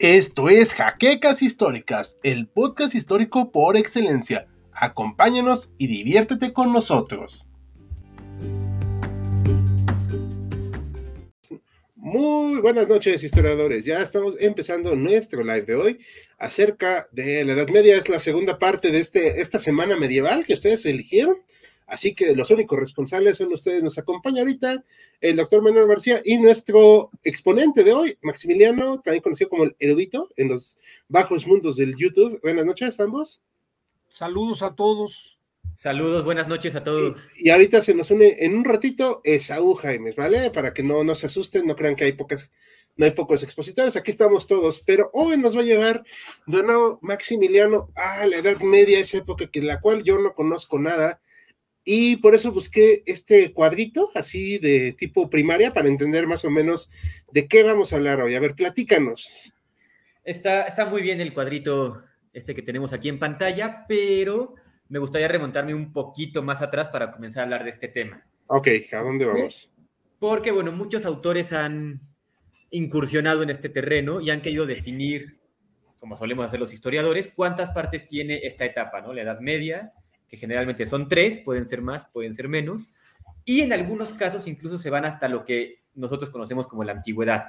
Esto es Jaquecas Históricas, el podcast histórico por excelencia. Acompáñanos y diviértete con nosotros. Muy buenas noches, historiadores. Ya estamos empezando nuestro live de hoy acerca de la Edad Media. Es la segunda parte de este, esta semana medieval que ustedes eligieron. Así que los únicos responsables son ustedes. Nos acompaña ahorita el doctor Manuel García y nuestro exponente de hoy, Maximiliano, también conocido como el erudito en los bajos mundos del YouTube. Buenas noches, ambos. Saludos a todos. Saludos, buenas noches a todos. Y, ahorita se nos une en un ratito Esaú Jaimes, ¿vale? Para que no, no se asusten, no crean que hay pocas, no hay pocos expositores, aquí estamos todos, pero hoy nos va a llevar de nuevo Maximiliano a la Edad Media, esa época que la cual yo no conozco nada y por eso busqué este cuadrito así de tipo primaria para entender más o menos de qué vamos a hablar hoy. A ver, platícanos. Está, está muy bien el cuadrito este que tenemos aquí en pantalla, pero me gustaría remontarme un poquito más atrás para comenzar a hablar de este tema. Ok, ¿a dónde vamos? Porque, bueno, muchos autores han incursionado en este terreno y han querido definir, como solemos hacer los historiadores, cuántas partes tiene esta etapa, ¿no? La Edad Media, que generalmente son tres, pueden ser más, pueden ser menos, y en algunos casos incluso se van hasta lo que nosotros conocemos como la antigüedad,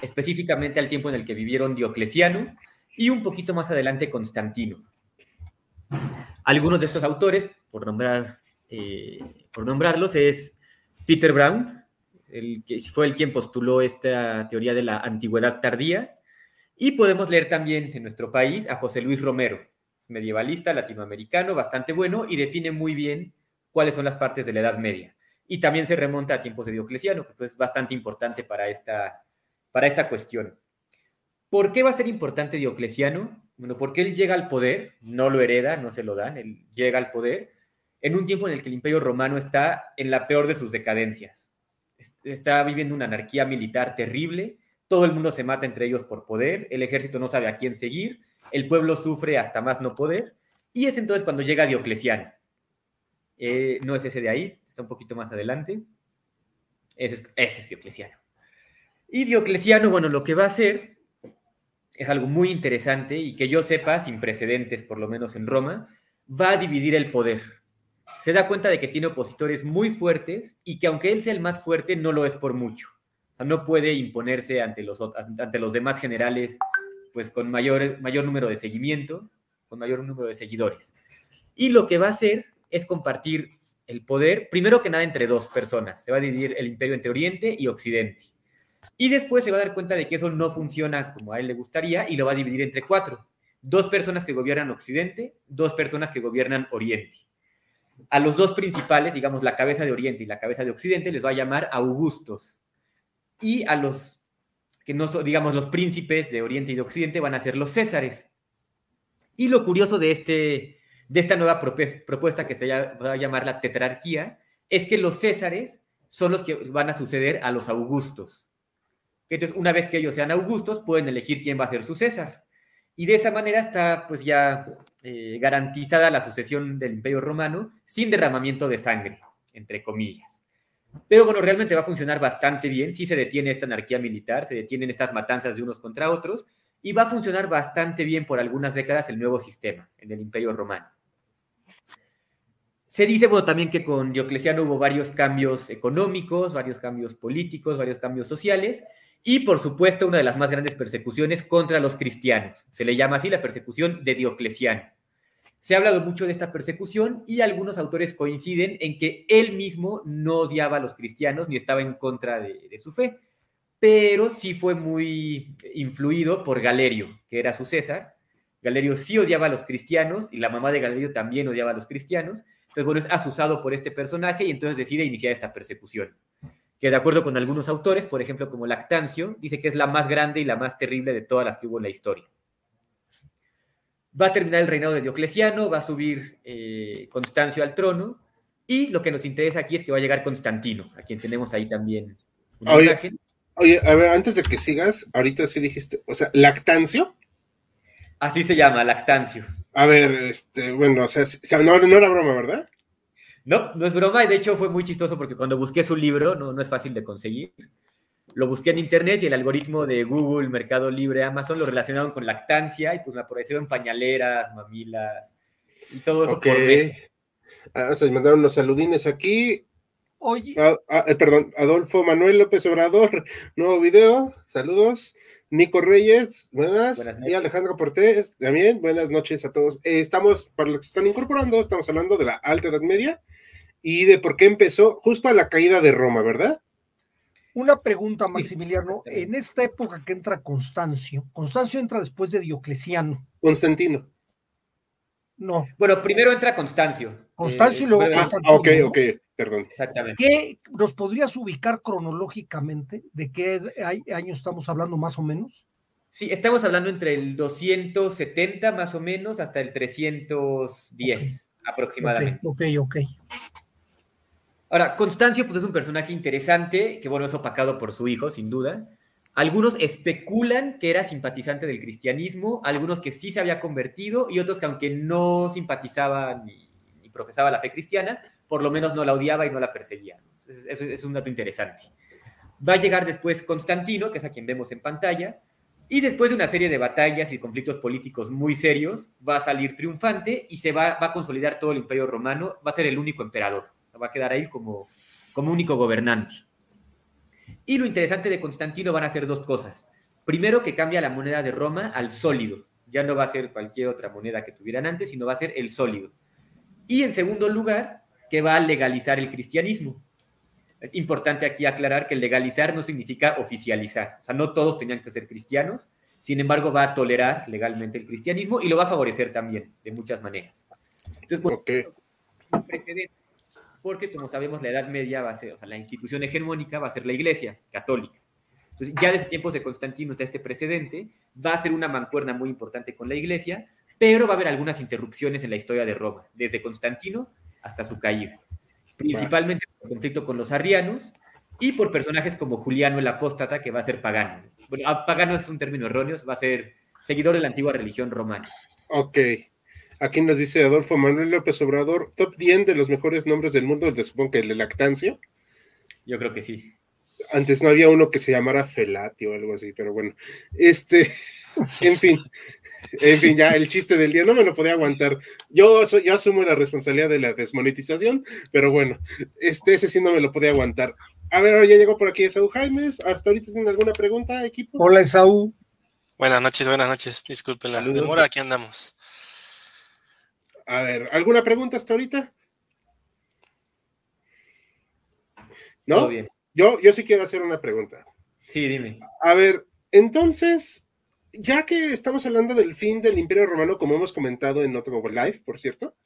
específicamente al tiempo en el que vivieron Diocleciano y un poquito más adelante Constantino. Algunos de estos autores, por, nombrar, eh, por nombrarlos, es Peter Brown, el que fue el quien postuló esta teoría de la antigüedad tardía, y podemos leer también en nuestro país a José Luis Romero, medievalista latinoamericano, bastante bueno y define muy bien cuáles son las partes de la Edad Media. Y también se remonta a tiempos de Diocleciano, que pues, es bastante importante para esta, para esta cuestión. ¿Por qué va a ser importante Diocleciano? Bueno, porque él llega al poder, no lo hereda, no se lo dan, él llega al poder en un tiempo en el que el imperio romano está en la peor de sus decadencias. Está viviendo una anarquía militar terrible, todo el mundo se mata entre ellos por poder, el ejército no sabe a quién seguir, el pueblo sufre hasta más no poder, y es entonces cuando llega Diocleciano. Eh, no es ese de ahí, está un poquito más adelante. Ese es, Diocleciano. Y Diocleciano, bueno, lo que va a hacer es algo muy interesante y que yo sepa, sin precedentes, por lo menos en Roma, va a dividir el poder. Se da cuenta de que tiene opositores muy fuertes y que aunque él sea el más fuerte, no lo es por mucho. No puede imponerse ante los, ante los demás generales pues con mayor, mayor número de seguimiento, con mayor número de seguidores. Y lo que va a hacer es compartir el poder, primero que nada, entre dos personas. Se va a dividir el imperio entre Oriente y Occidente. Y después se va a dar cuenta de que eso no funciona como a él le gustaría y lo va a dividir entre cuatro. Dos personas que gobiernan Occidente, dos personas que gobiernan Oriente. A los dos principales, digamos, la cabeza de Oriente y la cabeza de Occidente, les va a llamar Augustos. Y a los que no son, digamos, los príncipes de Oriente y de Occidente van a ser los Césares. Y lo curioso de, este, de esta nueva propuesta que se va a llamar la tetrarquía es que los Césares son los que van a suceder a los Augustos. Entonces, una vez que ellos sean Augustos, pueden elegir quién va a ser su César. Y de esa manera está pues ya eh, garantizada la sucesión del Imperio Romano sin derramamiento de sangre, entre comillas. Pero bueno, realmente va a funcionar bastante bien. Sí se detiene esta anarquía militar, se detienen estas matanzas de unos contra otros y va a funcionar bastante bien por algunas décadas el nuevo sistema en el Imperio Romano. Se dice, bueno, también que con Diocleciano hubo varios cambios económicos, varios cambios políticos, varios cambios sociales y, por supuesto, una de las más grandes persecuciones contra los cristianos. Se le llama así la persecución de Diocleciano. Se ha hablado mucho de esta persecución y algunos autores coinciden en que él mismo no odiaba a los cristianos ni estaba en contra de, su fe, pero sí fue muy influido por Galerio, que era su César. Galerio sí odiaba a los cristianos y la mamá de Galerio también odiaba a los cristianos. Entonces, bueno, es asusado por este personaje y entonces decide iniciar esta persecución. Que de acuerdo con algunos autores, por ejemplo como Lactancio, dice que es la más grande y la más terrible de todas las que hubo en la historia va a terminar el reinado de Diocleciano, va a subir eh, Constancio al trono, y lo que nos interesa aquí es que va a llegar Constantino, a quien tenemos ahí también oye, Oye, a ver, antes de que sigas, ahorita sí dijiste, o sea, ¿Lactancio? Así se llama, Lactancio. A ver, este, bueno, o sea, no, no era broma, ¿verdad? No, no es broma, y de hecho fue muy chistoso porque cuando busqué su libro, no, no es fácil de conseguir, lo busqué en internet y el algoritmo de Google, Mercado Libre, Amazon lo relacionaron con lactancia y pues me aparecieron pañaleras, mamilas y todo eso por meses. Ah, se mandaron los saludines aquí. Oye. Ah, ah, eh, perdón, Adolfo Manuel López Obrador, nuevo video, saludos. Nico Reyes, buenas. y Alejandro Portés, también, buenas noches a todos. Eh, estamos, para los que están incorporando, estamos hablando de la Alta Edad Media y de por qué empezó justo a la caída de Roma, ¿verdad? Una pregunta, Maximiliano. En esta época que entra Constancio, Constancio entra después de Diocleciano. Constantino. No. Bueno, primero entra Constancio. Constancio y luego ah, Constantino. ok, ok, perdón. Exactamente. ¿Qué nos podrías ubicar cronológicamente? ¿De qué año estamos hablando más o menos? Sí, estamos hablando entre el 270 más o menos hasta el 310 aproximadamente. Ok, ok. Ahora, Constancio pues es un personaje interesante, que bueno, es opacado por su hijo, sin duda. Algunos especulan que era simpatizante del cristianismo, algunos que sí se había convertido y otros que aunque no simpatizaba ni, profesaba la fe cristiana, por lo menos no la odiaba y no la perseguía. Eso es un dato interesante. Va a llegar después Constantino, que es a quien vemos en pantalla, y después de una serie de batallas y conflictos políticos muy serios, va a salir triunfante y se va, va a consolidar todo el imperio romano, va a ser el único emperador va a quedar ahí como, como único gobernante. Y lo interesante de Constantino van a ser dos cosas. Primero, que cambia la moneda de Roma al sólido. Ya no va a ser cualquier otra moneda que tuvieran antes, sino va a ser el sólido. Y en segundo lugar, que va a legalizar el cristianismo. Es importante aquí aclarar que legalizar no significa oficializar. O sea, no todos tenían que ser cristianos. Sin embargo, va a tolerar legalmente el cristianismo y lo va a favorecer también, de muchas maneras. Entonces, bueno, un precedente porque como sabemos la Edad Media va a ser, o sea, la institución hegemónica va a ser la Iglesia católica. Entonces, ya desde tiempos de Constantino está este precedente, va a ser una mancuerna muy importante con la Iglesia, pero va a haber algunas interrupciones en la historia de Roma, desde Constantino hasta su caída, principalmente por el conflicto con los arrianos y por personajes como Juliano el Apóstata, que va a ser pagano. Bueno, ah, pagano es un término erróneo, va a ser seguidor de la antigua religión romana. Ok. Aquí nos dice Adolfo Manuel López Obrador, top 10 de los mejores nombres del mundo, el de supongo que el de Lactancio. Yo creo que sí. Antes no había uno que se llamara Felati o algo así, pero bueno. Este, en fin, en fin, ya el chiste del día no me lo podía aguantar. Yo, yo asumo la responsabilidad de la desmonetización, pero bueno, este, ese sí no me lo podía aguantar. A ver, ya llegó por aquí Esaú Jaimes. ¿Hasta ahorita tienen alguna pregunta, equipo? Hola, Esaú. Buenas noches, buenas noches. Disculpen la demora, aquí andamos. A ver, ¿alguna pregunta hasta ahorita? ¿No? Bien. Yo, yo sí quiero hacer una pregunta. Sí, dime. A ver, entonces, ya que estamos hablando del fin del Imperio Romano, como hemos comentado en otro live, por cierto,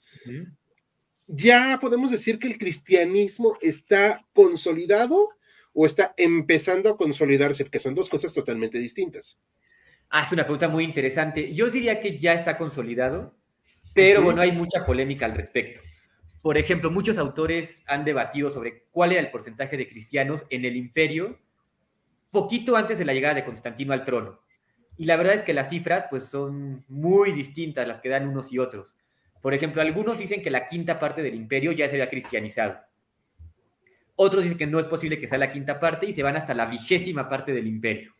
ya podemos decir que el cristianismo está consolidado o está empezando a consolidarse, porque son dos cosas totalmente distintas. Ah, es una pregunta muy interesante. Yo diría que ya está consolidado. Pero bueno, hay mucha polémica al respecto. Por ejemplo, muchos autores han debatido sobre cuál era el porcentaje de cristianos en el imperio poquito antes de la llegada de Constantino al trono. Y la verdad es que las cifras pues son muy distintas las que dan unos y otros. Por ejemplo, algunos dicen que la quinta parte del imperio ya se había cristianizado. Otros dicen que no es posible que sea la quinta parte y se van hasta la vigésima parte del imperio.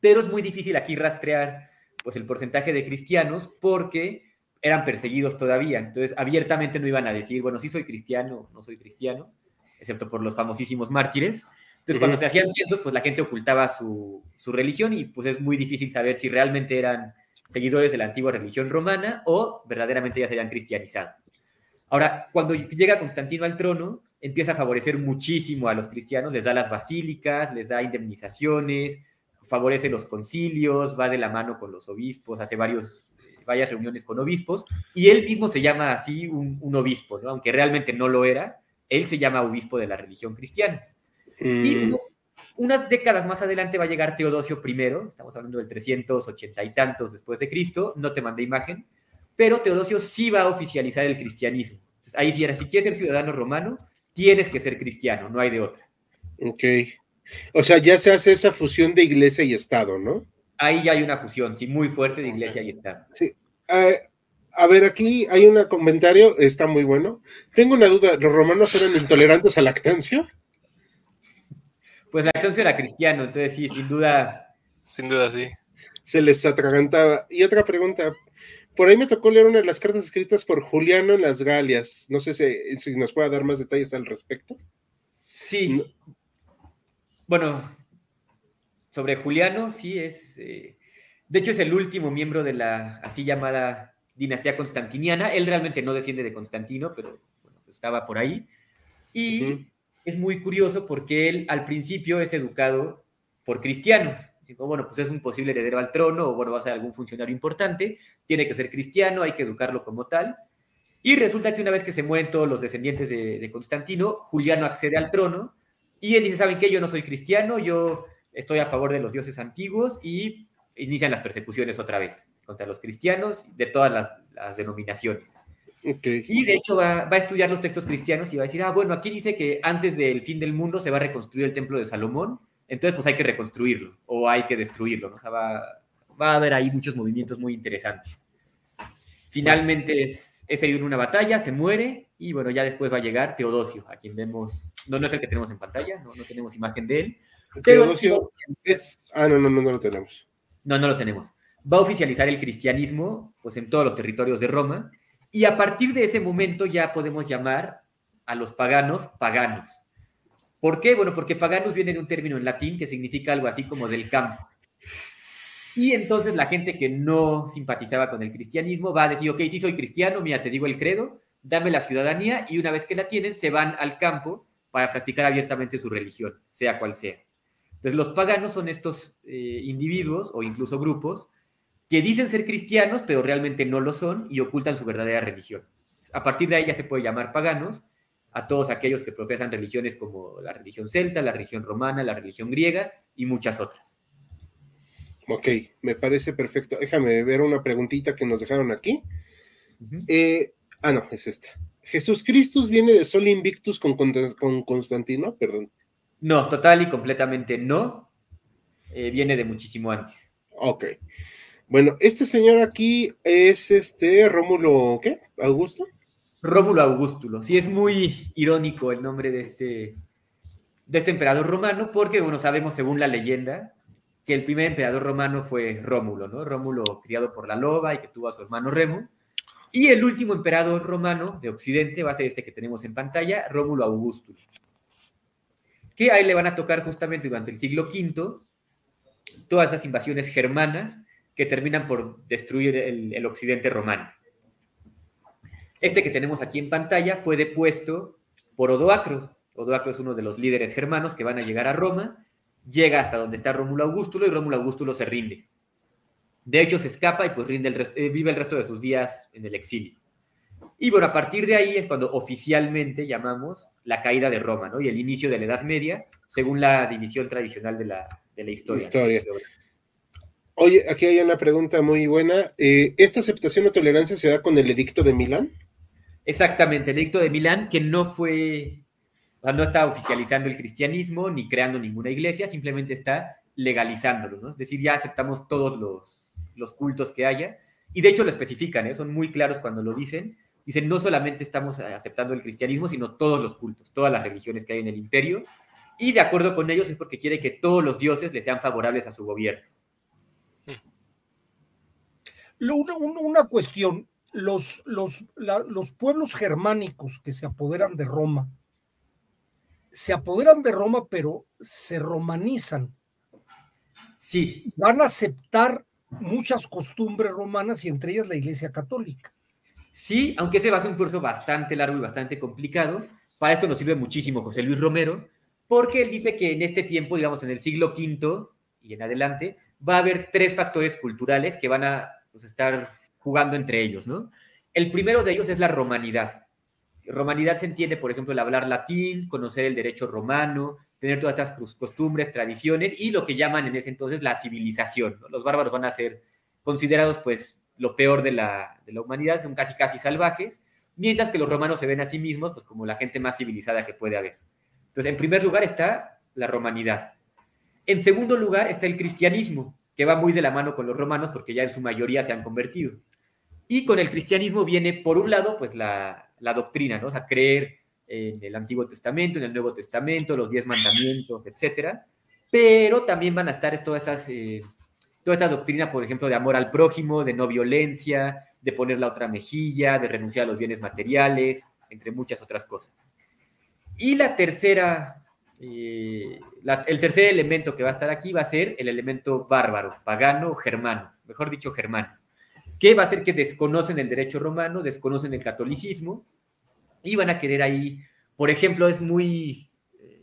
Pero es muy difícil aquí rastrear pues el porcentaje de cristianos porque eran perseguidos todavía. Entonces, abiertamente no iban a decir, bueno, sí soy cristiano, no soy cristiano, excepto por los famosísimos mártires. Entonces, cuando se hacían censos, pues la gente ocultaba su, su, religión y pues es muy difícil saber si realmente eran seguidores de la antigua religión romana o verdaderamente ya se habían cristianizado. Ahora, cuando llega Constantino al trono, empieza a favorecer muchísimo a los cristianos, les da las basílicas, les da indemnizaciones, favorece los concilios, va de la mano con los obispos, hace varios varias reuniones con obispos, y él mismo se llama así un, obispo, ¿no? aunque realmente no lo era, él se llama obispo de la religión cristiana. Y mm. unas décadas más adelante va a llegar Teodosio I, estamos hablando del 380 y tantos después de Cristo, no te mandé imagen, pero Teodosio sí va a oficializar el cristianismo. Entonces, ahí sí era, si quieres ser ciudadano romano, tienes que ser cristiano, no hay de otra. Ok. O sea, ya se hace esa fusión de iglesia y Estado, ¿no? Ahí ya hay una fusión, sí, muy fuerte de iglesia y Estado. Sí. Eh, a ver, aquí hay un comentario, está muy bueno. Tengo una duda, ¿los romanos eran intolerantes al lactancia? Pues Lactancio era cristiano, entonces sí, sin duda. Sin duda, sí. Se les atragantaba. Y otra pregunta. Por ahí me tocó leer una de las cartas escritas por Juliano en las Galias. No sé si, nos pueda dar más detalles al respecto. Sí. Bueno, sobre Juliano, sí, es. Eh, de hecho, es el último miembro de la así llamada dinastía constantiniana. Él realmente no desciende de Constantino, pero estaba por ahí. Y es muy curioso porque él al principio es educado por cristianos. bueno, pues es un posible heredero al trono o bueno, va a ser algún funcionario importante, tiene que ser cristiano, hay que educarlo como tal. Y resulta que una vez que se mueren todos los descendientes de, Constantino, Juliano accede al trono y él dice, ¿saben qué? Yo no soy cristiano, yo estoy a favor de los dioses antiguos y inician las persecuciones otra vez contra los cristianos de todas las denominaciones. Y de hecho va, a estudiar los textos cristianos y va a decir, ah, bueno, aquí dice que antes del fin del mundo se va a reconstruir el templo de Salomón, entonces pues hay que reconstruirlo o hay que destruirlo, ¿no? O sea, va, a haber ahí muchos movimientos muy interesantes. Finalmente es, es en una batalla, se muere y bueno, ya después va a llegar Teodosio, a quien vemos, no, no es el que tenemos en pantalla, no, no tenemos imagen de él. Teodosio es... Ah, no, no, no, no lo tenemos. No, no lo tenemos. Va a oficializar el cristianismo pues en todos los territorios de Roma y a partir de ese momento ya podemos llamar a los paganos paganos. ¿Por qué? Bueno, porque paganos viene de un término en latín que significa algo así como del campo. Y entonces la gente que no simpatizaba con el cristianismo va a decir, ok, sí soy cristiano, mira, te digo el credo, dame la ciudadanía y una vez que la tienen se van al campo para practicar abiertamente su religión, sea cual sea. Entonces los paganos son estos eh, individuos o incluso grupos que dicen ser cristianos, pero realmente no lo son y ocultan su verdadera religión. A partir de ahí ya se puede llamar paganos a todos aquellos que profesan religiones como la religión celta, la religión romana, la religión griega y muchas otras. Ok, me parece perfecto. Déjame ver una preguntita que nos dejaron aquí. Eh, ah, no, es esta. ¿Jesús Cristo viene de Sol Invictus con, con Constantino? Perdón. No, total y completamente no. Eh, viene de muchísimo antes. Ok. Bueno, este señor aquí es este Rómulo, ¿qué? ¿Augusto? Rómulo Augustulo. Sí, es muy irónico el nombre de este, de este emperador romano, porque, bueno, sabemos según la leyenda que el primer emperador romano fue Rómulo, ¿no? Rómulo criado por la loba y que tuvo a su hermano Remo. Y el último emperador romano de Occidente va a ser este que tenemos en pantalla, Rómulo Augustulo. Que ahí le van a tocar justamente durante el siglo V todas esas invasiones germanas que terminan por destruir el, occidente romano. Este que tenemos aquí en pantalla fue depuesto por Odoacro. Odoacro es uno de los líderes germanos que van a llegar a Roma, llega hasta donde está Rómulo Augustulo y Rómulo Augustulo se rinde. De hecho, se escapa y pues rinde el eh, vive el resto de sus días en el exilio. Y bueno, a partir de ahí es cuando oficialmente llamamos la caída de Roma, ¿no? Y el inicio de la Edad Media, según la división tradicional de la, de la historia. historia. Oye, aquí hay una pregunta muy buena. Eh, ¿Esta aceptación o tolerancia se da con el edicto de Milán? Exactamente, el edicto de Milán, que no fue, no está oficializando el cristianismo ni creando ninguna iglesia, simplemente está legalizándolo, ¿no? Es decir, ya aceptamos todos los, los cultos que haya, y de hecho lo especifican, ¿eh? son muy claros cuando lo dicen. Dicen, no solamente estamos aceptando el cristianismo, sino todos los cultos, todas las religiones que hay en el imperio, y de acuerdo con ellos es porque quiere que todos los dioses le sean favorables a su gobierno. Una, cuestión, los, los, los pueblos germánicos que se apoderan de Roma, se apoderan de Roma, pero se romanizan. Sí. Van a aceptar muchas costumbres romanas y entre ellas la Iglesia Católica. Sí, aunque ese va a ser un curso bastante largo y bastante complicado. Para esto nos sirve muchísimo José Luis Romero, porque él dice que en este tiempo, digamos en el siglo V y en adelante, va a haber tres factores culturales que van a pues, estar jugando entre ellos, ¿no? El primero de ellos es la romanidad. Romanidad se entiende, por ejemplo, el hablar latín, conocer el derecho romano, tener todas estas costumbres, tradiciones y lo que llaman en ese entonces la civilización. Los bárbaros van a ser considerados, pues, lo peor de la, de la humanidad, son casi, casi salvajes, mientras que los romanos se ven a sí mismos, pues, como la gente más civilizada que puede haber. Entonces, en primer lugar está la romanidad. En segundo lugar está el cristianismo que va muy de la mano con los romanos porque ya en su mayoría se han convertido. Y con el cristianismo viene, por un lado, pues la, doctrina, ¿no? O sea, creer en el Antiguo Testamento, en el Nuevo Testamento, los diez mandamientos, etcétera, pero también van a estar todas estas, eh, toda esta doctrina, por ejemplo, de amor al prójimo, de no violencia, de poner la otra mejilla, de renunciar a los bienes materiales, entre muchas otras cosas. Y la tercera, eh, el tercer elemento que va a estar aquí va a ser el elemento bárbaro, pagano, germano, mejor dicho, germano, que va a ser que desconocen el derecho romano, desconocen el catolicismo y van a querer ahí, por ejemplo, es muy, eh,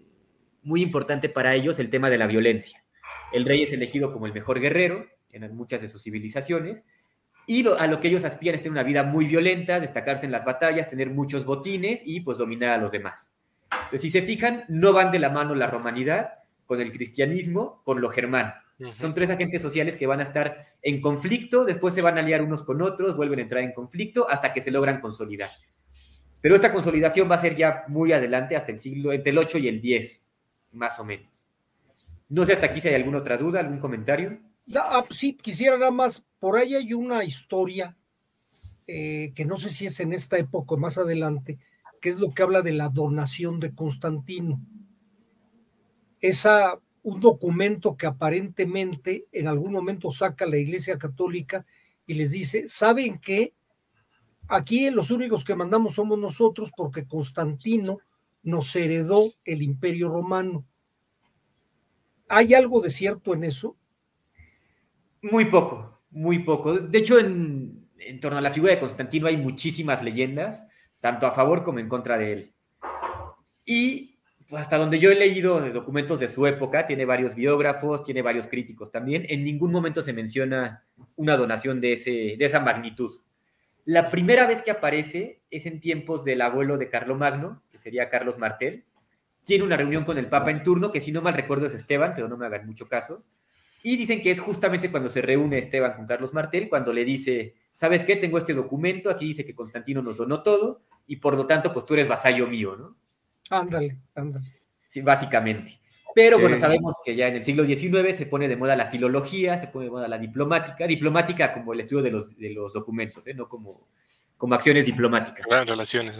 muy importante para ellos el tema de la violencia. El rey es elegido como el mejor guerrero en muchas de sus civilizaciones y a lo que ellos aspiran es tener una vida muy violenta, destacarse en las batallas, tener muchos botines y pues dominar a los demás. Entonces, si se fijan, no van de la mano la romanidad con el cristianismo, con lo germano. Son tres agentes sociales que van a estar en conflicto, después se van a aliar unos con otros, vuelven a entrar en conflicto hasta que se logran consolidar. Pero esta consolidación va a ser ya muy adelante, hasta el siglo, entre el 8 y el 10, más o menos. No sé hasta aquí si hay alguna otra duda, algún comentario. Ah, sí, quisiera nada más, por ahí hay una historia eh, que no sé si es en esta época o más adelante, que es lo que habla de la donación de Constantino. Esa, un documento que aparentemente en algún momento saca la Iglesia Católica y les dice, ¿saben qué? Aquí los únicos que mandamos somos nosotros porque Constantino nos heredó el imperio romano. ¿Hay algo de cierto en eso? Muy poco, muy poco. De hecho, en, torno a la figura de Constantino hay muchísimas leyendas tanto a favor como en contra de él. Y pues, hasta donde yo he leído de documentos de su época, tiene varios biógrafos, tiene varios críticos también, en ningún momento se menciona una donación de, ese, de esa magnitud. La primera vez que aparece es en tiempos del abuelo de Carlomagno, que sería Carlos Martel. Tiene una reunión con el Papa en turno, que si no mal recuerdo es Esteban, pero no me hagan mucho caso. Y dicen que es justamente cuando se reúne Esteban con Carlos Martel, cuando le dice, ¿sabes qué? Tengo este documento, aquí dice que Constantino nos donó todo, y por lo tanto, pues tú eres vasallo mío, ¿no? Ándale, ándale. Sí, básicamente. Pero bueno, sabemos que ya en el siglo XIX se pone de moda la filología, se pone de moda la diplomática, diplomática como el estudio de los, de los documentos, ¿eh? no como, como acciones diplomáticas. relaciones,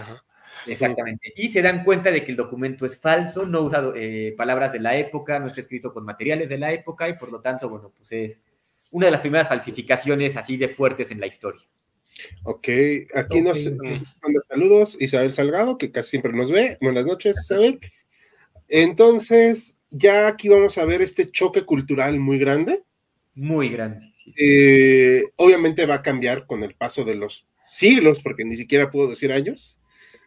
Exactamente. Y se dan cuenta de que el documento es falso, no usa eh, palabras de la época, no está escrito con materiales de la época y por lo tanto, bueno, pues es una de las primeras falsificaciones así de fuertes en la historia. Ok, aquí nos manda saludos Isabel Salgado, que casi siempre nos ve. Buenas noches, Isabel. Entonces, ya aquí vamos a ver este choque cultural muy grande. Muy grande. Eh, obviamente va a cambiar con el paso de los siglos, porque ni siquiera puedo decir años,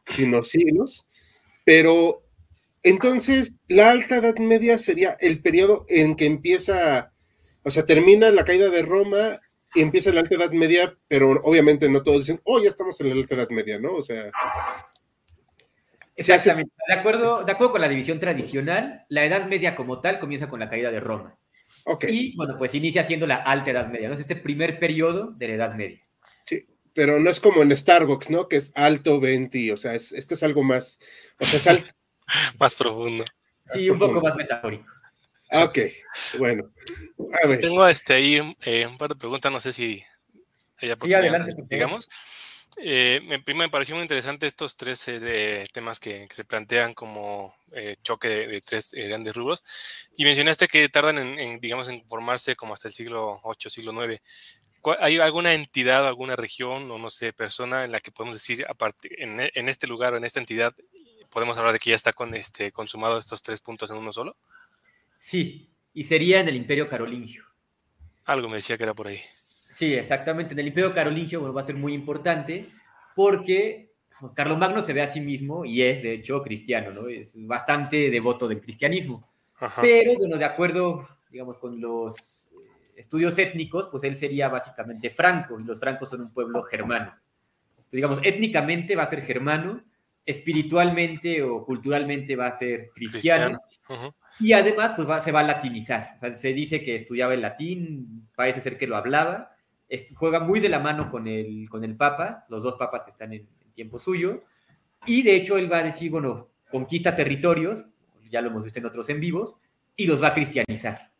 sino siglos. Pero entonces, la Alta Edad Media sería el periodo en que empieza, o sea, termina la caída de Roma y empieza la Alta Edad Media, pero obviamente no todos dicen, oh, ya estamos en la Alta Edad Media, ¿no? O sea. Exactamente. De acuerdo, de acuerdo con la división tradicional, la Edad Media como tal comienza con la caída de Roma. Okay. Y bueno, pues inicia siendo la Alta Edad Media, ¿no? Es este primer periodo de la Edad Media. Sí, pero no es como en Starbucks, ¿no? Que es alto 20, o sea, es, este es algo más, o sea, es alto. más profundo. Sí, un poco más metafórico. Ok, bueno. Tengo este, ahí eh, un par de preguntas, no sé si haya sí, adelante, digamos. Eh, me, me pareció muy interesante estos tres eh, temas que, se plantean como choque de, tres grandes rubros. Y mencionaste que tardan en, digamos, en formarse como hasta el siglo VIII, siglo IX. ¿Hay alguna entidad, alguna región o no sé, persona en la que podemos decir, aparte, en, en este lugar o en esta entidad, podemos hablar de que ya está con este, consumado estos tres puntos en uno solo? Sí, y sería en el Imperio Carolingio. Algo me decía que era por ahí. Sí, exactamente. En el Imperio Carolingio bueno, va a ser muy importante porque Carlomagno se ve a sí mismo y es, de hecho, cristiano, ¿no? Es bastante devoto del cristianismo. Pero, bueno, de acuerdo, digamos, con los estudios étnicos, pues él sería básicamente franco y los francos son un pueblo germano. digamos, étnicamente va a ser germano, espiritualmente o culturalmente va a ser cristiano. Y además, pues se va a latinizar. O sea, se dice que estudiaba el latín, parece ser que lo hablaba. juega muy de la mano con el, con el Papa, los dos papas que están en, tiempo suyo. Y de hecho, él va a decir, bueno, conquista territorios, ya lo hemos visto en otros en vivos, y los va a cristianizar.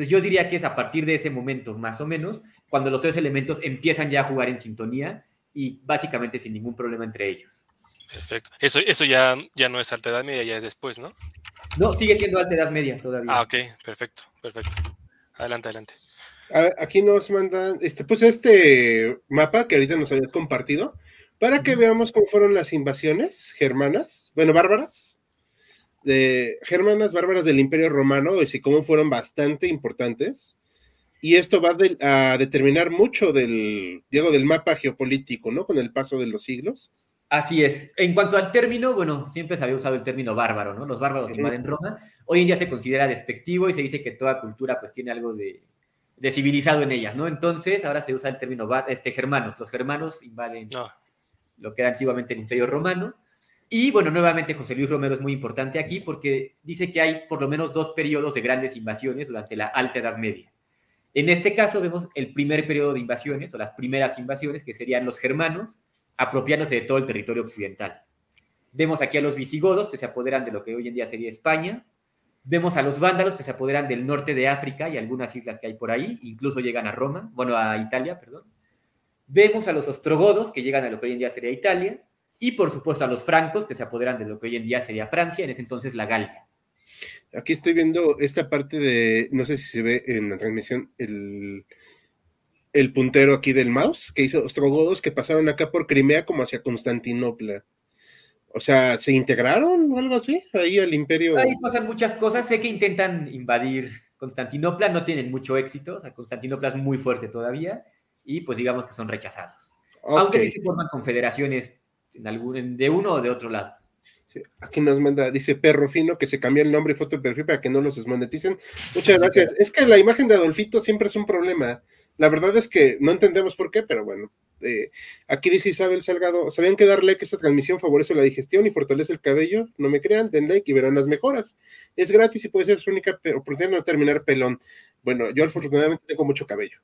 Entonces, yo diría que es a partir de ese momento, más o menos, cuando los tres elementos empiezan ya a jugar en sintonía y básicamente sin ningún problema entre ellos. Perfecto. Eso, eso ya, ya no es alta edad media, ya es después, ¿no? No, sigue siendo alta edad media todavía. Ah, ok, perfecto, perfecto. Adelante, adelante. aquí nos mandan, este, pues este mapa que ahorita nos habías compartido, para que veamos cómo fueron las invasiones germanas, bueno, bárbaras, de germanas bárbaras del Imperio Romano, y cómo fueron bastante importantes. Y esto va a determinar mucho del, Diego, del mapa geopolítico, ¿no? Con el paso de los siglos. Así es. En cuanto al término, bueno, siempre se había usado el término bárbaro, ¿no? Los bárbaros invaden Roma. Hoy en día se considera despectivo y se dice que toda cultura pues tiene algo de, civilizado en ellas, ¿no? Entonces ahora se usa el término este, germanos. Los germanos invaden lo que era antiguamente el Imperio Romano. Y bueno, nuevamente José Luis Romero es muy importante aquí porque dice que hay por lo menos dos periodos de grandes invasiones durante la Alta Edad Media. En este caso vemos el primer periodo de invasiones o las primeras invasiones que serían los germanos apropiándose de todo el territorio occidental. Vemos aquí a los visigodos que se apoderan de lo que hoy en día sería España. Vemos a los vándalos que se apoderan del norte de África y algunas islas que hay por ahí, incluso llegan a Roma, bueno, a Italia, perdón. Vemos a los ostrogodos que llegan a lo que hoy en día sería Italia y por supuesto a los francos que se apoderan de lo que hoy en día sería Francia, en ese entonces la Galia. Aquí estoy viendo esta parte de, no sé si se ve en la transmisión, el, el puntero aquí del mouse, que hizo ostrogodos que pasaron acá por Crimea como hacia Constantinopla. O sea, ¿se integraron o algo así ahí al imperio? Ahí pasan muchas cosas. Sé que intentan invadir Constantinopla, no tienen mucho éxito. O sea, Constantinopla es muy fuerte todavía y pues digamos que son rechazados. Aunque sí se forman confederaciones en algún, de uno o de otro lado aquí nos manda, dice Perro Fino, que se cambió el nombre y foto de perfil para que no los desmoneticen. Muchas gracias. Es que la imagen de Adolfito siempre es un problema. La verdad es que no entendemos por qué, pero bueno. Eh, aquí dice Isabel Salgado, ¿sabían que dar like a esta transmisión favorece la digestión y fortalece el cabello? No me crean, den like y verán las mejoras. Es gratis y puede ser su única oportunidad de no terminar pelón. Bueno, yo afortunadamente tengo mucho cabello.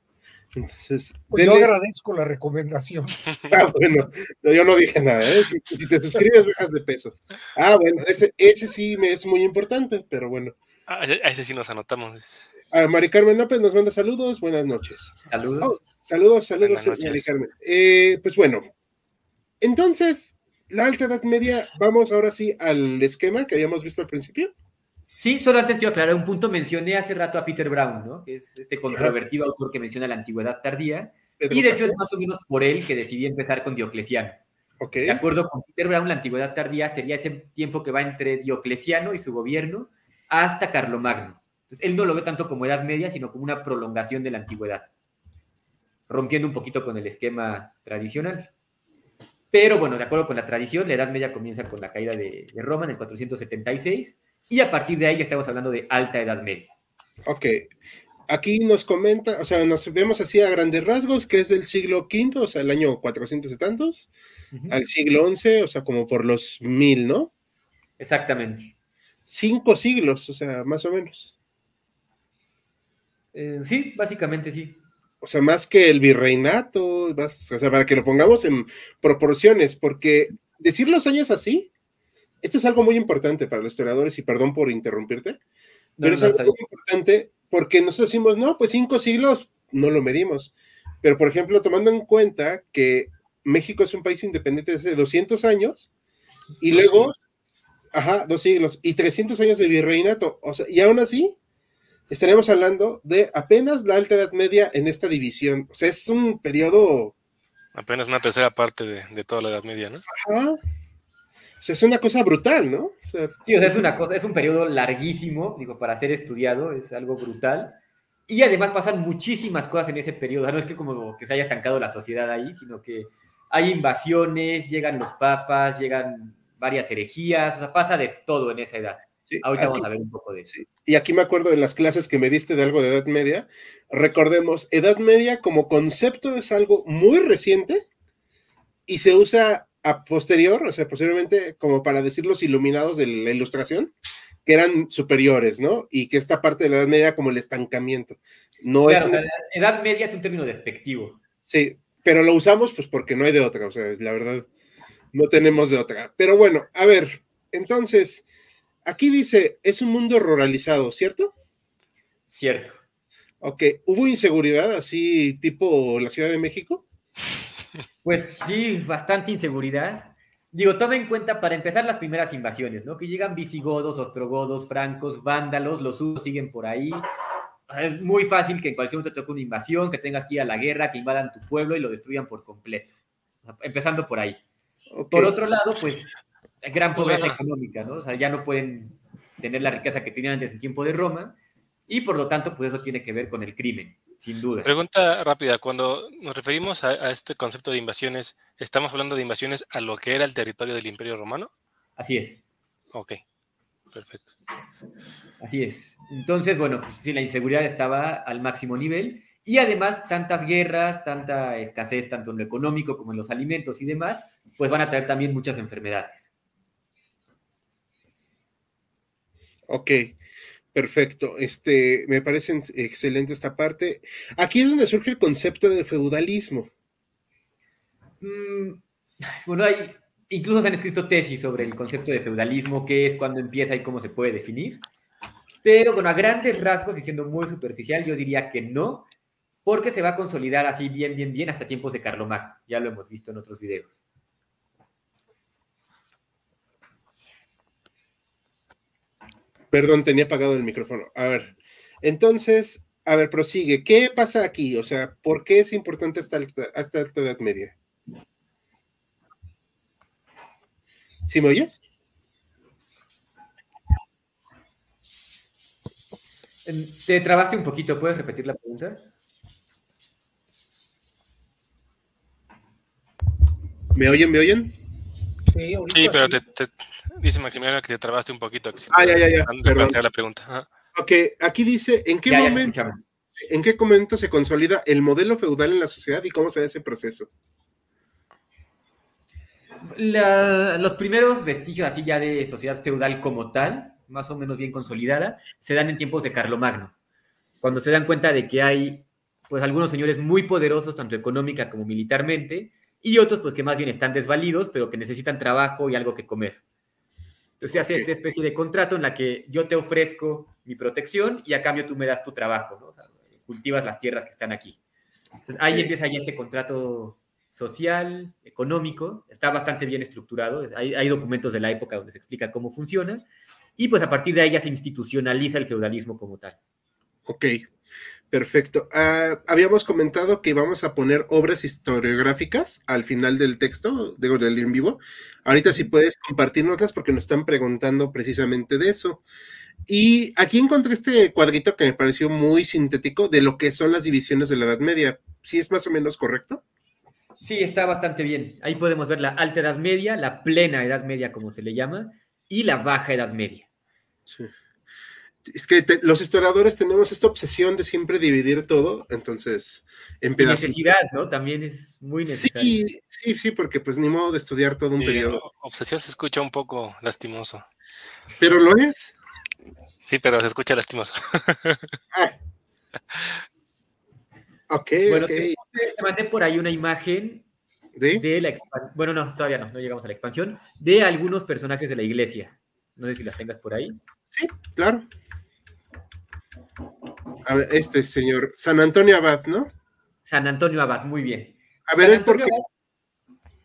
Entonces, pues yo agradezco la recomendación. Ah, bueno, yo no dije nada, ¿eh? si, te suscribes, bajas de peso. Ah, bueno, ese, ese sí me es muy importante, pero bueno. Ah, a ese sí nos anotamos. Ah, Mari Carmen López nos manda saludos, buenas noches. Saludos. Oh, saludos, saludos, Mari Carmen. Eh, pues bueno, entonces, la alta edad media, vamos ahora sí al esquema que habíamos visto al principio. Sí, solo antes quiero aclarar un punto. Mencioné hace rato a Peter Brown, ¿no? Que es este controvertido autor que menciona la antigüedad tardía. y de hecho es más o menos por él que decidí empezar con Diocleciano. Okay. De acuerdo con Peter Brown, la antigüedad tardía sería ese tiempo que va entre Diocleciano y su gobierno hasta Carlomagno. Entonces, él no lo ve tanto como Edad Media, sino como una prolongación de la antigüedad, rompiendo un poquito con el esquema tradicional. Pero bueno, de acuerdo con la tradición, la Edad Media comienza con la caída de, de Roma en el 476 y a partir de ahí estamos hablando de alta edad media. Ok. Aquí nos comenta, o sea, nos vemos así a grandes rasgos, que es del siglo V, o sea, el año 400 y tantos, al siglo XI, o sea, como por los mil, ¿no? Exactamente. Cinco siglos, o sea, más o menos. Eh, sí, básicamente sí. O sea, más que el virreinato, o sea, para que lo pongamos en proporciones, porque decir los años así esto es algo muy importante para los historiadores y perdón por interrumpirte, pero es algo muy importante porque nosotros decimos, no, pues cinco siglos no lo medimos. Pero, por ejemplo, tomando en cuenta que México es un país independiente desde 200 años y luego, ajá, dos siglos y 300 años de virreinato, o sea, y aún así estaremos hablando de apenas la alta edad media en esta división. O sea, es un periodo... Apenas una tercera parte de, de toda la edad media, ¿no? Ajá. O sea, es una cosa brutal, ¿no? sí, o sea, es una cosa, es un periodo larguísimo, digo, para ser estudiado, es algo brutal. Y además pasan muchísimas cosas en ese periodo. no es que como que se haya estancado la sociedad ahí, sino que hay invasiones, llegan los papas, llegan varias herejías, o sea, pasa de todo en esa edad. Ahorita vamos a ver un poco de eso. Y aquí me acuerdo de las clases que me diste de algo de Edad Media. Recordemos, Edad Media como concepto es algo muy reciente y se usa posterior, o sea, posteriormente, como para decir los iluminados de la ilustración, que eran superiores, ¿no? Y que esta parte de la Edad Media como el estancamiento. No es la Edad Media es un término despectivo. Sí, pero lo usamos pues porque no hay de otra, o sea, la verdad, no tenemos de otra. Pero bueno, a ver, entonces, aquí dice, es un mundo ruralizado, ¿cierto? Cierto. Ok, ¿hubo inseguridad así tipo la Ciudad de México? Pues sí, bastante inseguridad. digo, toma en cuenta para empezar las primeras invasiones, ¿no? Que llegan visigodos, ostrogodos, francos, vándalos, los usos siguen por ahí. Es muy fácil que en cualquier momento te toque una invasión, que tengas que ir a la guerra, que invadan tu pueblo y lo destruyan por completo. Empezando por ahí. Por otro lado, pues, gran pobreza económica, ¿no? O sea, ya no pueden tener la riqueza que tenían antes en tiempo de Roma y por lo tanto, pues eso tiene que ver con el crimen, sin duda. Pregunta rápida, cuando nos referimos a, este concepto de invasiones, ¿estamos hablando de invasiones a lo que era el territorio del Imperio Romano? Así es. Ok, perfecto. Así es. Entonces, bueno, pues sí, la inseguridad estaba al máximo nivel y además tantas guerras, tanta escasez, tanto en lo económico como en los alimentos y demás, pues van a traer también muchas enfermedades. Ok. Perfecto, este, me parece excelente esta parte. Aquí es donde surge el concepto de feudalismo. Mm, bueno, hay, incluso se han escrito tesis sobre el concepto de feudalismo, qué es, cuándo empieza y cómo se puede definir. Pero bueno, a grandes rasgos y siendo muy superficial, yo diría que no, porque se va a consolidar así bien, bien, bien hasta tiempos de Carlomagno. Ya lo hemos visto en otros videos. Perdón, tenía apagado el micrófono. A ver, entonces, a ver, prosigue. ¿Qué pasa aquí? O sea, ¿por qué es importante esta, esta alta edad media? ¿Sí me oyes? Te trabaste un poquito, ¿puedes repetir la pregunta? ¿Me oyen? ¿Me oyen? Sí, pero te, dice Maximiliano que te trabaste un poquito. ah, ya, ya, ya. Perdón. la pregunta. Ok, aquí dice, ¿en qué momento? ¿En qué momento se consolida el modelo feudal en la sociedad y cómo se da ese proceso? los primeros vestigios así ya de sociedad feudal como tal, más o menos bien consolidada, se dan en tiempos de Carlomagno, cuando se dan cuenta de que hay pues algunos señores muy poderosos, tanto económica como militarmente, y otros pues que más bien están desvalidos, pero que necesitan trabajo y algo que comer. Entonces se hace esta especie de contrato en la que yo te ofrezco mi protección y a cambio tú me das tu trabajo, ¿no? cultivas las tierras que están aquí. Entonces ahí empieza ya este contrato social, económico, está bastante bien estructurado, hay, hay, documentos de la época donde se explica cómo funciona, y pues a partir de ahí ya se institucionaliza el feudalismo como tal. Ok, Perfecto. Ah, habíamos comentado que íbamos a poner obras historiográficas al final del texto, digo, del en vivo. Ahorita si puedes compartirnoslas porque nos están preguntando precisamente de eso. Y aquí encontré este cuadrito que me pareció muy sintético de lo que son las divisiones de la Edad Media. ¿Sí es más o menos correcto? Sí, está bastante bien. Ahí podemos ver la Alta Edad Media, la Plena Edad Media, como se le llama, y la Baja Edad Media. Sí es que los historiadores tenemos esta obsesión de siempre dividir todo, entonces en Necesidad, ¿no? También es muy necesario. Sí, sí, sí, porque pues ni modo de estudiar todo un periodo. Obsesión se escucha un poco lastimoso. ¿Pero lo es? Sí, pero se escucha lastimoso. ah. Ok, bueno, Te, mandé por ahí una imagen de la Bueno, no, todavía no, no llegamos a la expansión, de algunos personajes de la iglesia. No sé si las tengas por ahí. Sí, claro. A ver, este señor, San Antonio Abad, ¿no? San Antonio Abad, muy bien. A ver, ¿por qué?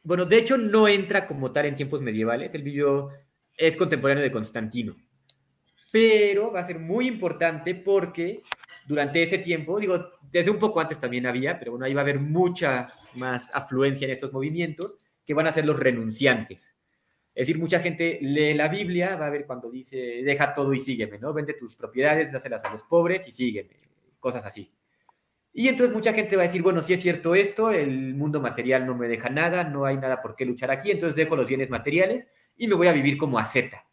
bueno, de hecho no entra como tal en tiempos medievales, él vivió, es contemporáneo de Constantino, pero va a ser muy importante porque durante ese tiempo, digo, desde un poco antes también había, pero bueno, ahí va a haber mucha más afluencia en estos movimientos que van a ser los renunciantes. Es decir, mucha gente lee la Biblia, va a ver cuando dice, deja todo y sígueme, ¿no? Vende tus propiedades, dáselas a los pobres y sígueme, cosas así. Y entonces mucha gente va a decir, bueno, si es cierto esto, el mundo material no me deja nada, no hay nada por qué luchar aquí, entonces dejo los bienes materiales y me voy a vivir como asceta.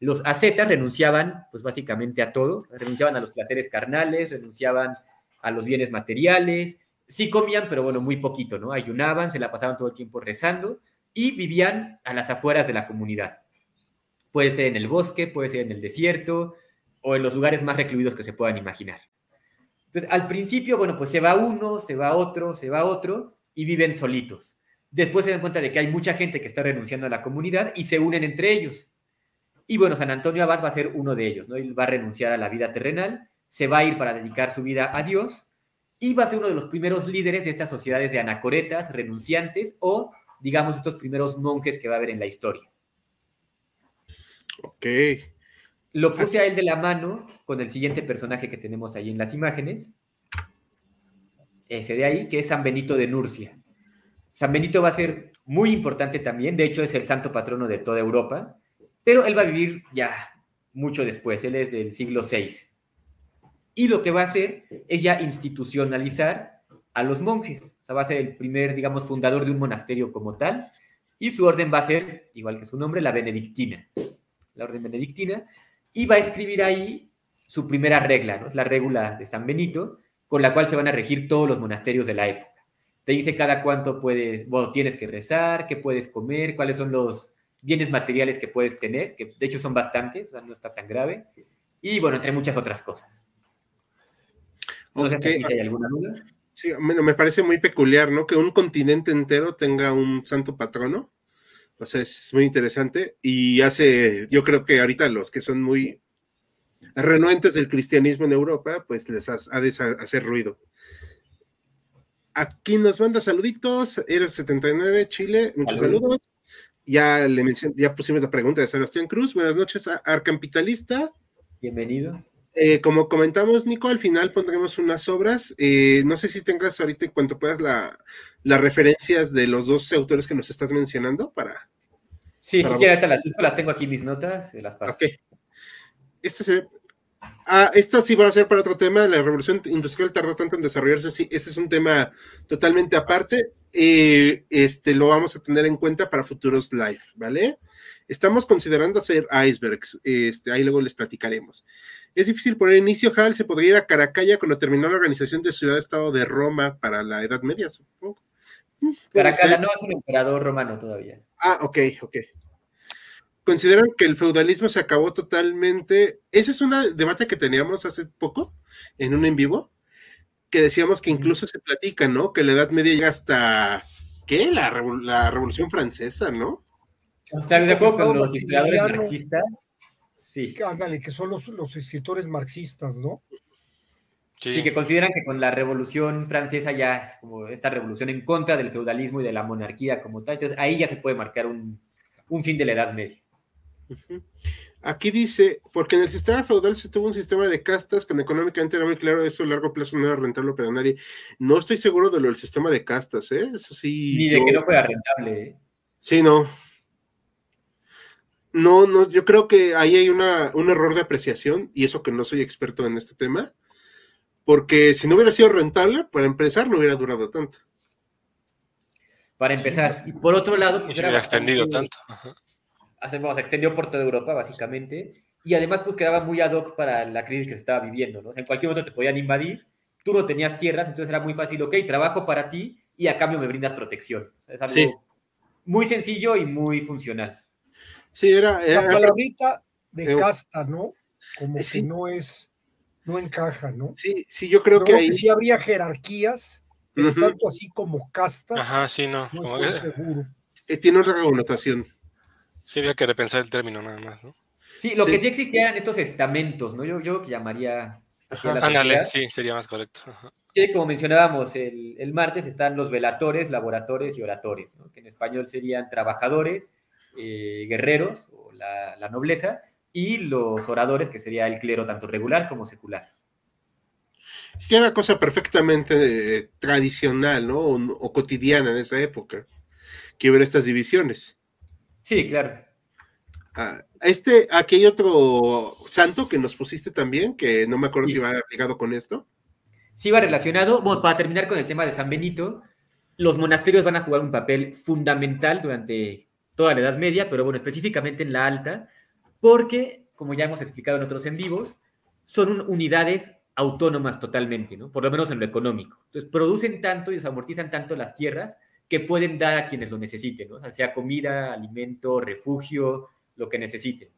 Los ascetas renunciaban, pues básicamente a todo, renunciaban a los placeres carnales, renunciaban a los bienes materiales, sí comían, pero bueno, muy poquito, ¿no? Ayunaban, se la pasaban todo el tiempo rezando, y vivían a las afueras de la comunidad. Puede ser en el bosque, puede ser en el desierto o en los lugares más recluidos que se puedan imaginar. Entonces, al principio, bueno, pues se va uno, se va otro, se va otro y viven solitos. Después se dan cuenta de que hay mucha gente que está renunciando a la comunidad y se unen entre ellos. Y bueno, San Antonio Abad va a ser uno de ellos, ¿no? Él va a renunciar a la vida terrenal, se va a ir para dedicar su vida a Dios y va a ser uno de los primeros líderes de estas sociedades de anacoretas, renunciantes o digamos, estos primeros monjes que va a haber en la historia. Ok. Lo puse a él de la mano con el siguiente personaje que tenemos ahí en las imágenes. Ese de ahí, que es San Benito de Nurcia. San Benito va a ser muy importante también, de hecho es el santo patrono de toda Europa, pero él va a vivir ya mucho después, él es del siglo VI. Y lo que va a hacer es ya institucionalizar a los monjes, o sea, va a ser el primer, digamos, fundador de un monasterio como tal, y su orden va a ser, igual que su nombre, la benedictina, la orden benedictina, y va a escribir ahí su primera regla, ¿no? Es la regla de San Benito, con la cual se van a regir todos los monasterios de la época. Te dice cada cuánto puedes, bueno, tienes que rezar, qué puedes comer, cuáles son los bienes materiales que puedes tener, que de hecho son bastantes, o sea, no está tan grave, y bueno, entre muchas otras cosas. No sé si hay alguna duda. Sí, bueno, me parece muy peculiar, ¿no? Que un continente entero tenga un santo patrono. O sea, es muy interesante y hace, yo creo que ahorita los que son muy renuentes del cristianismo en Europa, pues les ha, de hacer ruido. Aquí nos manda saluditos, Eres 79 Chile, muchos saludos. Ya le ya pusimos la pregunta de Sebastián Cruz. Buenas noches, Arcapitalista. Bienvenido. Eh, como comentamos, Nico, al final pondremos unas obras. Eh, no sé si tengas ahorita, en cuanto puedas, las referencias de los dos autores que nos estás mencionando para. Sí, si quieres, las, las tengo aquí mis notas, las paso. Ok. Este ah, esto sí va a ser para otro tema. La revolución industrial tardó tanto en desarrollarse. Sí, ese es un tema totalmente aparte. Eh, este lo vamos a tener en cuenta para futuros live, ¿vale? Estamos considerando hacer icebergs. Este, ahí luego les platicaremos. Es difícil poner inicio, Hal. Se podría ir a Caracalla cuando terminó la organización de Ciudad-Estado de Roma para la Edad Media, supongo. Mm, Caracalla no es un emperador romano todavía. Ah, ok, ok. Consideran que el feudalismo se acabó totalmente. Ese es un debate que teníamos hace poco en un en vivo, que decíamos que incluso se platica, ¿no? Que la Edad Media llega hasta, ¿qué? La, la Revolución Francesa, ¿no? O sea, de acuerdo con los historiadores marxistas, Sí. Ándale, que son los, los escritores marxistas, ¿no? Sí. que consideran que con la revolución francesa ya es como esta revolución en contra del feudalismo y de la monarquía como tal. Entonces ahí ya se puede marcar un, fin de la Edad Media. Aquí dice, porque en el sistema feudal se tuvo un sistema de castas con económicamente era muy claro, eso a largo plazo no era rentable para nadie. No estoy seguro de lo del sistema de castas, ¿eh? Eso sí. Ni de que no fuera rentable, ¿eh? Sí, no. No, no, yo creo que ahí hay una, un error de apreciación, y eso que no soy experto en este tema, porque si no hubiera sido rentable, para empezar, no hubiera durado tanto. Para empezar. Y por otro lado, pues. era extendido tanto. se extendió por toda Europa, básicamente. Y además, pues quedaba muy ad hoc para la crisis que se estaba viviendo, ¿no? en cualquier momento te podían invadir, tú no tenías tierras, entonces era muy fácil, ok, trabajo para ti y a cambio me brindas protección. es algo muy sencillo y muy funcional. Sí, era. la palabrita de casta, ¿no? Como que no es, no encaja, ¿no? Sí, sí, yo creo que ahí. sí habría jerarquías, pero tanto así como castas. Ajá, sí, no. no estoy seguro. Eh, tiene otra connotación. Sí, había que repensar el término nada más, ¿no? Sí, lo que sí existían estos estamentos, ¿no? Yo, yo que llamaría. Ándale, sí, sería más correcto. como mencionábamos el, el, martes, están los velatores, laboradores y oradores, ¿no? que en español serían trabajadores, eh, guerreros o la, nobleza y los oradores, que sería el clero tanto regular como secular. Que era cosa perfectamente eh, tradicional, ¿no? O, cotidiana en esa época, que hubiera estas divisiones. Sí, claro. Ah, este, aquí hay otro santo que nos pusiste también, que no me acuerdo si va aplicado con esto. Sí, va relacionado. Bueno, para terminar con el tema de San Benito, los monasterios van a jugar un papel fundamental durante toda la Edad Media, pero bueno, específicamente en la alta, porque, como ya hemos explicado en otros en vivos, son unidades autónomas totalmente, ¿no? Por lo menos en lo económico. Entonces, producen tanto y desamortizan tanto las tierras que pueden dar a quienes lo necesiten, ¿no? Sea, comida, alimento, refugio, lo que necesiten.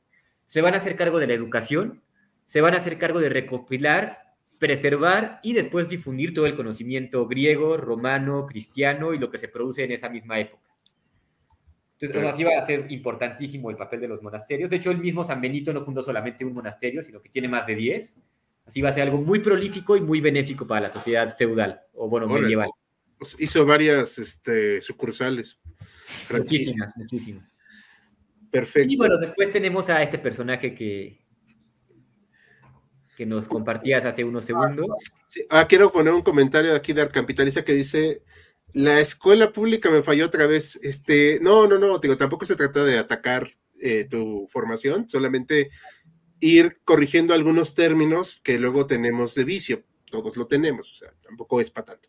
Se van a hacer cargo de la educación, se van a hacer cargo de recopilar, preservar y después difundir todo el conocimiento griego, romano, cristiano y lo que se produce en esa misma época. Entonces, así va a ser importantísimo el papel de los monasterios. De hecho, el mismo San Benito no fundó solamente un monasterio, sino que tiene más de 10. Así va a ser algo muy prolífico y muy benéfico para la sociedad feudal, o bueno, medieval. Pues, hizo varias este, sucursales. Muchísimas, muchísimas. Perfecto. Y bueno, después tenemos a este personaje que, que nos compartías hace unos segundos. Sí, Ah, quiero poner un comentario aquí de Arcapitalista que dice, la escuela pública me falló otra vez. Este, no, no, no, digo, tampoco se trata de atacar eh, tu formación, solamente ir corrigiendo algunos términos que luego tenemos de vicio. Todos lo tenemos, o sea, tampoco es para tanto.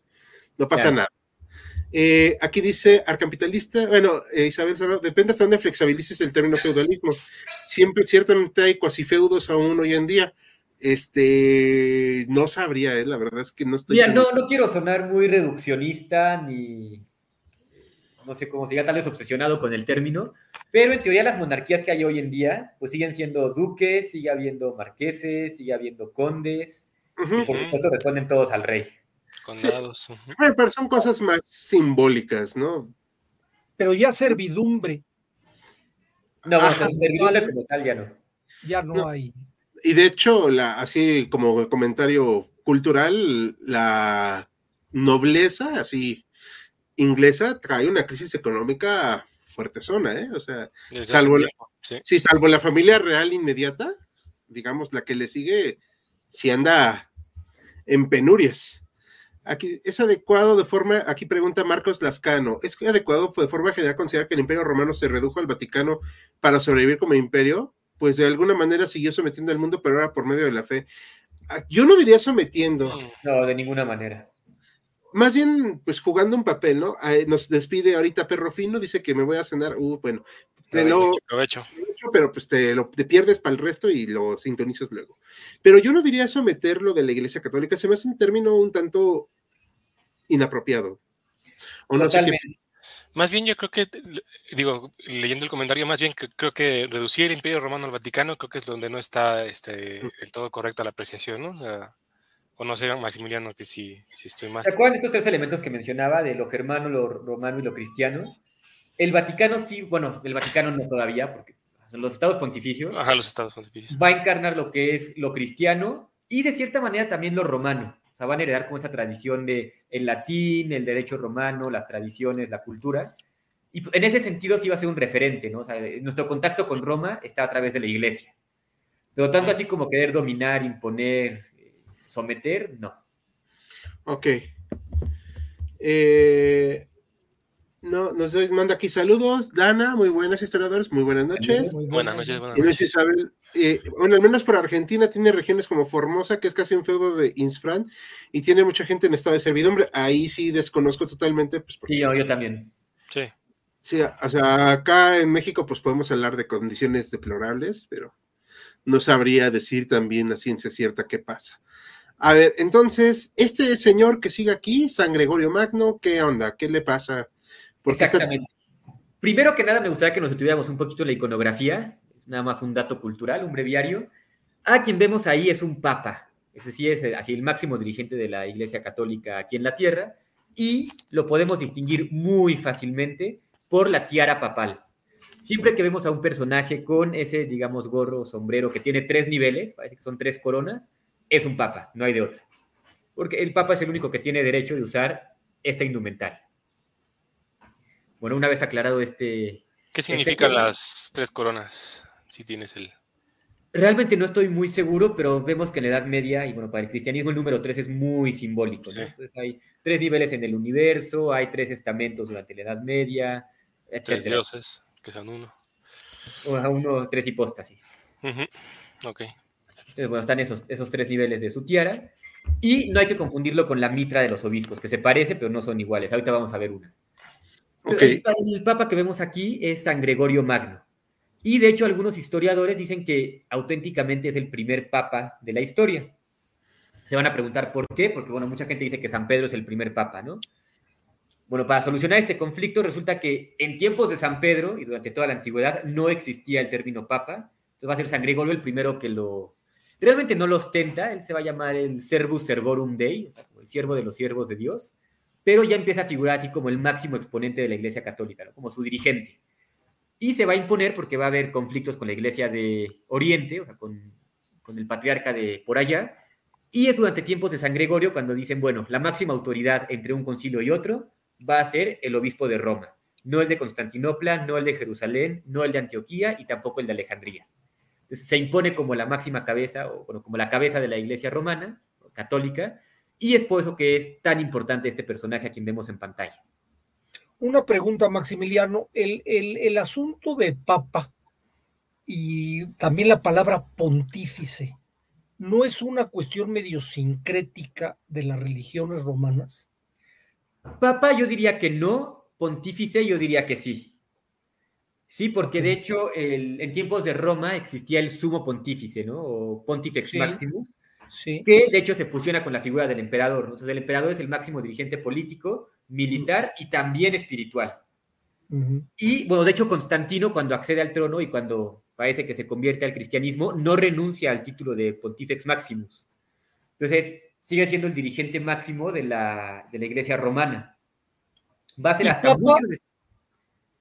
No pasa Claro. nada. Eh, aquí dice Arcapitalista, bueno, eh, Isabel Solo, depende hasta dónde flexibilices el término feudalismo. Siempre, ciertamente hay cuasi feudos aún hoy en día. Este, no sabría, eh, la verdad es que no estoy. Mira, no, no quiero sonar muy reduccionista ni, no sé cómo se diga, tal vez obsesionado con el término, pero en teoría las monarquías que hay hoy en día, pues siguen siendo duques, sigue habiendo marqueses, sigue habiendo condes, y por supuesto responden todos al rey. Condados. Bueno, pero son cosas más simbólicas, ¿no? Pero ya servidumbre, No, bueno, servidumbre como tal ya no. ya no, No. hay. Y de hecho, la, así como comentario cultural, la nobleza, así, inglesa, trae una crisis económica fuerte zona, ¿eh? O sea, Salvo la- tiempo, sí. sí, salvo la familia real inmediata, digamos, la que le sigue, si anda en penurias. Aquí, ¿Es adecuado de forma, aquí pregunta Marcos Lascano, ¿es adecuado de forma general considerar que el imperio romano se redujo al Vaticano para sobrevivir como imperio? Pues de alguna manera siguió sometiendo al mundo, pero ahora por medio de la fe. Ah, Yo no diría sometiendo, Mm, No, de ninguna manera. más bien pues jugando un papel, ¿no? Ah, Nos despide ahorita Perro Fino, dice que me voy a cenar, uh, bueno, te lo, Provecho, provecho. mucho, pero pues te lo te pierdes para el resto y lo sintonizas luego. Pero yo no diría someterlo de la Iglesia Católica, se me hace un término un tanto inapropiado. O no sé qué- Totalmente. Más bien yo creo que, digo, leyendo el comentario, más bien que- creo que reducir el Imperio Romano al Vaticano creo que es donde no está este, el todo correcta la apreciación, ¿no? O, sea, o no sé, Maximiliano, que si, si estoy mal. ¿Se acuerdan de estos tres elementos que mencionaba, de lo germano, lo romano y lo cristiano? El Vaticano sí, bueno, el Vaticano no todavía, porque son los estados pontificios, Ajá, los estados pontificios. va a encarnar lo que es lo cristiano y de cierta manera también lo romano. O sea, van a heredar como esta tradición de el latín, el derecho romano, las tradiciones, la cultura. Y en ese sentido sí va a ser un referente, ¿no? O sea, nuestro contacto con Roma está a través de la iglesia. Pero tanto así como querer dominar, imponer, eh, someter, no. Ok. Eh, no, nos manda aquí saludos. Dana, muy buenas historiadores, muy buenas noches. Muy Buenas noches, buenas noches. Isabel, eh, bueno, al menos por Argentina tiene regiones como Formosa, que es casi un feudo de Insfran, y tiene mucha gente en estado de servidumbre. Ahí sí desconozco totalmente, pues porque Sí, yo, yo también. Sí. Sí, o sea, acá en México pues podemos hablar de condiciones deplorables, pero no sabría decir también a ciencia cierta qué pasa. A ver, entonces, este señor que sigue aquí, San Gregorio Magno, ¿qué onda? ¿Qué le pasa? Porque está- Exactamente. Primero que nada, me gustaría que nos estuviéramos un poquito la iconografía. Es nada más un dato cultural, un breviario. A quien vemos ahí es un papa. Ese sí es el- así el máximo dirigente de la Iglesia Católica aquí en la tierra. Y lo podemos distinguir muy fácilmente por la tiara papal. Siempre que vemos a un personaje con ese, digamos, gorro, sombrero que tiene tres niveles, parece que son tres coronas, es un papa, no hay de otra. Porque el papa es el único que tiene derecho de usar esta indumentaria. Bueno, una vez aclarado este... ¿Qué significan corona. las tres coronas? Si tienes el. Realmente no estoy muy seguro, pero vemos que en la Edad Media, y bueno, para el cristianismo el número tres es muy simbólico, ¿no? Sí. Entonces hay tres niveles en el universo, hay tres estamentos durante la Edad Media, Tres dioses, que son uno. O a uno, tres hipóstasis. Ujú, Ok. Entonces, bueno, están esos, esos tres niveles de su tiara. Y no hay que confundirlo con la mitra de los obispos, que se parece, pero no son iguales. Ahorita vamos a ver una. Ok. El, pa- el papa que vemos aquí es San Gregorio Magno. Y de hecho, algunos historiadores dicen que auténticamente es el primer papa de la historia. Se van a preguntar por qué, porque bueno, mucha gente dice que San Pedro es el primer papa, ¿no? Bueno, para solucionar este conflicto, resulta que en tiempos de San Pedro y durante toda la antigüedad no existía el término papa. Entonces va a ser San Gregorio el primero que lo. Realmente no lo ostenta, él se va a llamar el Servus Servorum Dei, o sea, el siervo de los siervos de Dios, pero ya empieza a figurar así como el máximo exponente de la Iglesia Católica, ¿no? como su dirigente. Y se va a imponer porque va a haber conflictos con la Iglesia de Oriente, o sea, con, con el patriarca de por allá, y es durante tiempos de San Gregorio cuando dicen, bueno, la máxima autoridad entre un concilio y otro va a ser el obispo de Roma. no el de Constantinopla, no el de Jerusalén, no el de Antioquía y tampoco el de Alejandría. Entonces se impone como la máxima cabeza o como la cabeza de la iglesia romana, católica, y es por eso que es tan importante este personaje a quien vemos en pantalla. Una pregunta, Maximiliano. El, el, asunto de papa y también la palabra pontífice, ¿no es una cuestión medio sincrética de las religiones romanas? Papa yo diría que no, pontífice yo diría que sí. Sí, porque de hecho en tiempos de Roma existía el sumo pontífice, ¿no? O pontifex maximus, que de hecho se fusiona con la figura del emperador. Entonces, el emperador es el máximo dirigente político, militar y también espiritual. Y bueno, de hecho, Constantino, cuando accede al trono y cuando parece que se convierte al cristianismo, no renuncia al título de Pontifex Maximus. Entonces, sigue siendo el dirigente máximo de la, de la iglesia romana. Va a ser hasta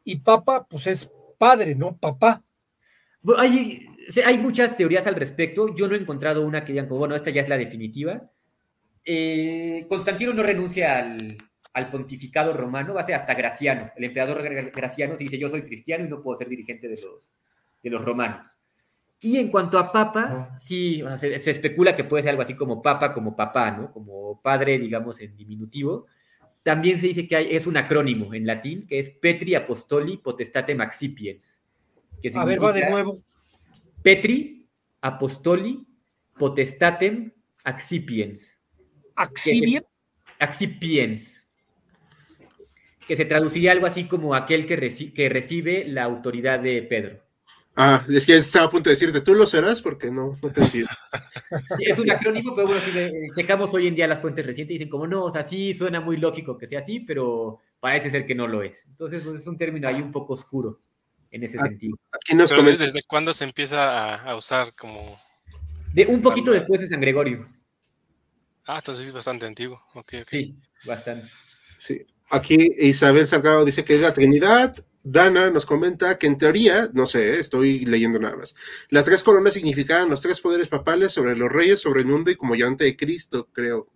Y Papa, pues es padre, ¿no? Papá. hay, hay muchas teorías al respecto. Yo no he encontrado una que digan, bueno, esta ya es la definitiva. Eh, Constantino no renuncia al, al, pontificado romano, va a ser hasta Graciano. El emperador Graciano se dice, yo soy cristiano y no puedo ser dirigente de los, de los romanos. Y en cuanto a papa, sí, se, especula que puede ser algo así como papa, como papá, ¿no? Como padre, digamos, en diminutivo. También se dice que hay, es un acrónimo en latín, que es Petri Apostoli Potestate Accipiens. Que a ver, va de nuevo. Petri, Apostoli, Potestatem, Accipiens. ¿Accipiens? Accipiens. Que se traduciría algo así como aquel que, que recibe la autoridad de Pedro. Ah, es que estaba a punto de decirte, ¿tú lo serás? Porque no, no te entiendo. es un acrónimo, pero bueno, si checamos hoy en día las fuentes recientes, dicen como no, o sea, sí suena muy lógico que sea así, pero parece ser que no lo es. Entonces, pues, es un término ahí un poco oscuro en ese sentido. ¿Desde cuándo se empieza a, usar como...? De un poquito después de San Gregorio. Ah, entonces es bastante antiguo. Sí, bastante. Sí. Aquí Isabel Salgado dice que es la Trinidad. Dana nos comenta que en teoría, no sé, estoy leyendo nada más, las tres coronas significaban los tres poderes papales sobre los reyes, sobre el mundo y como llante de Cristo, creo.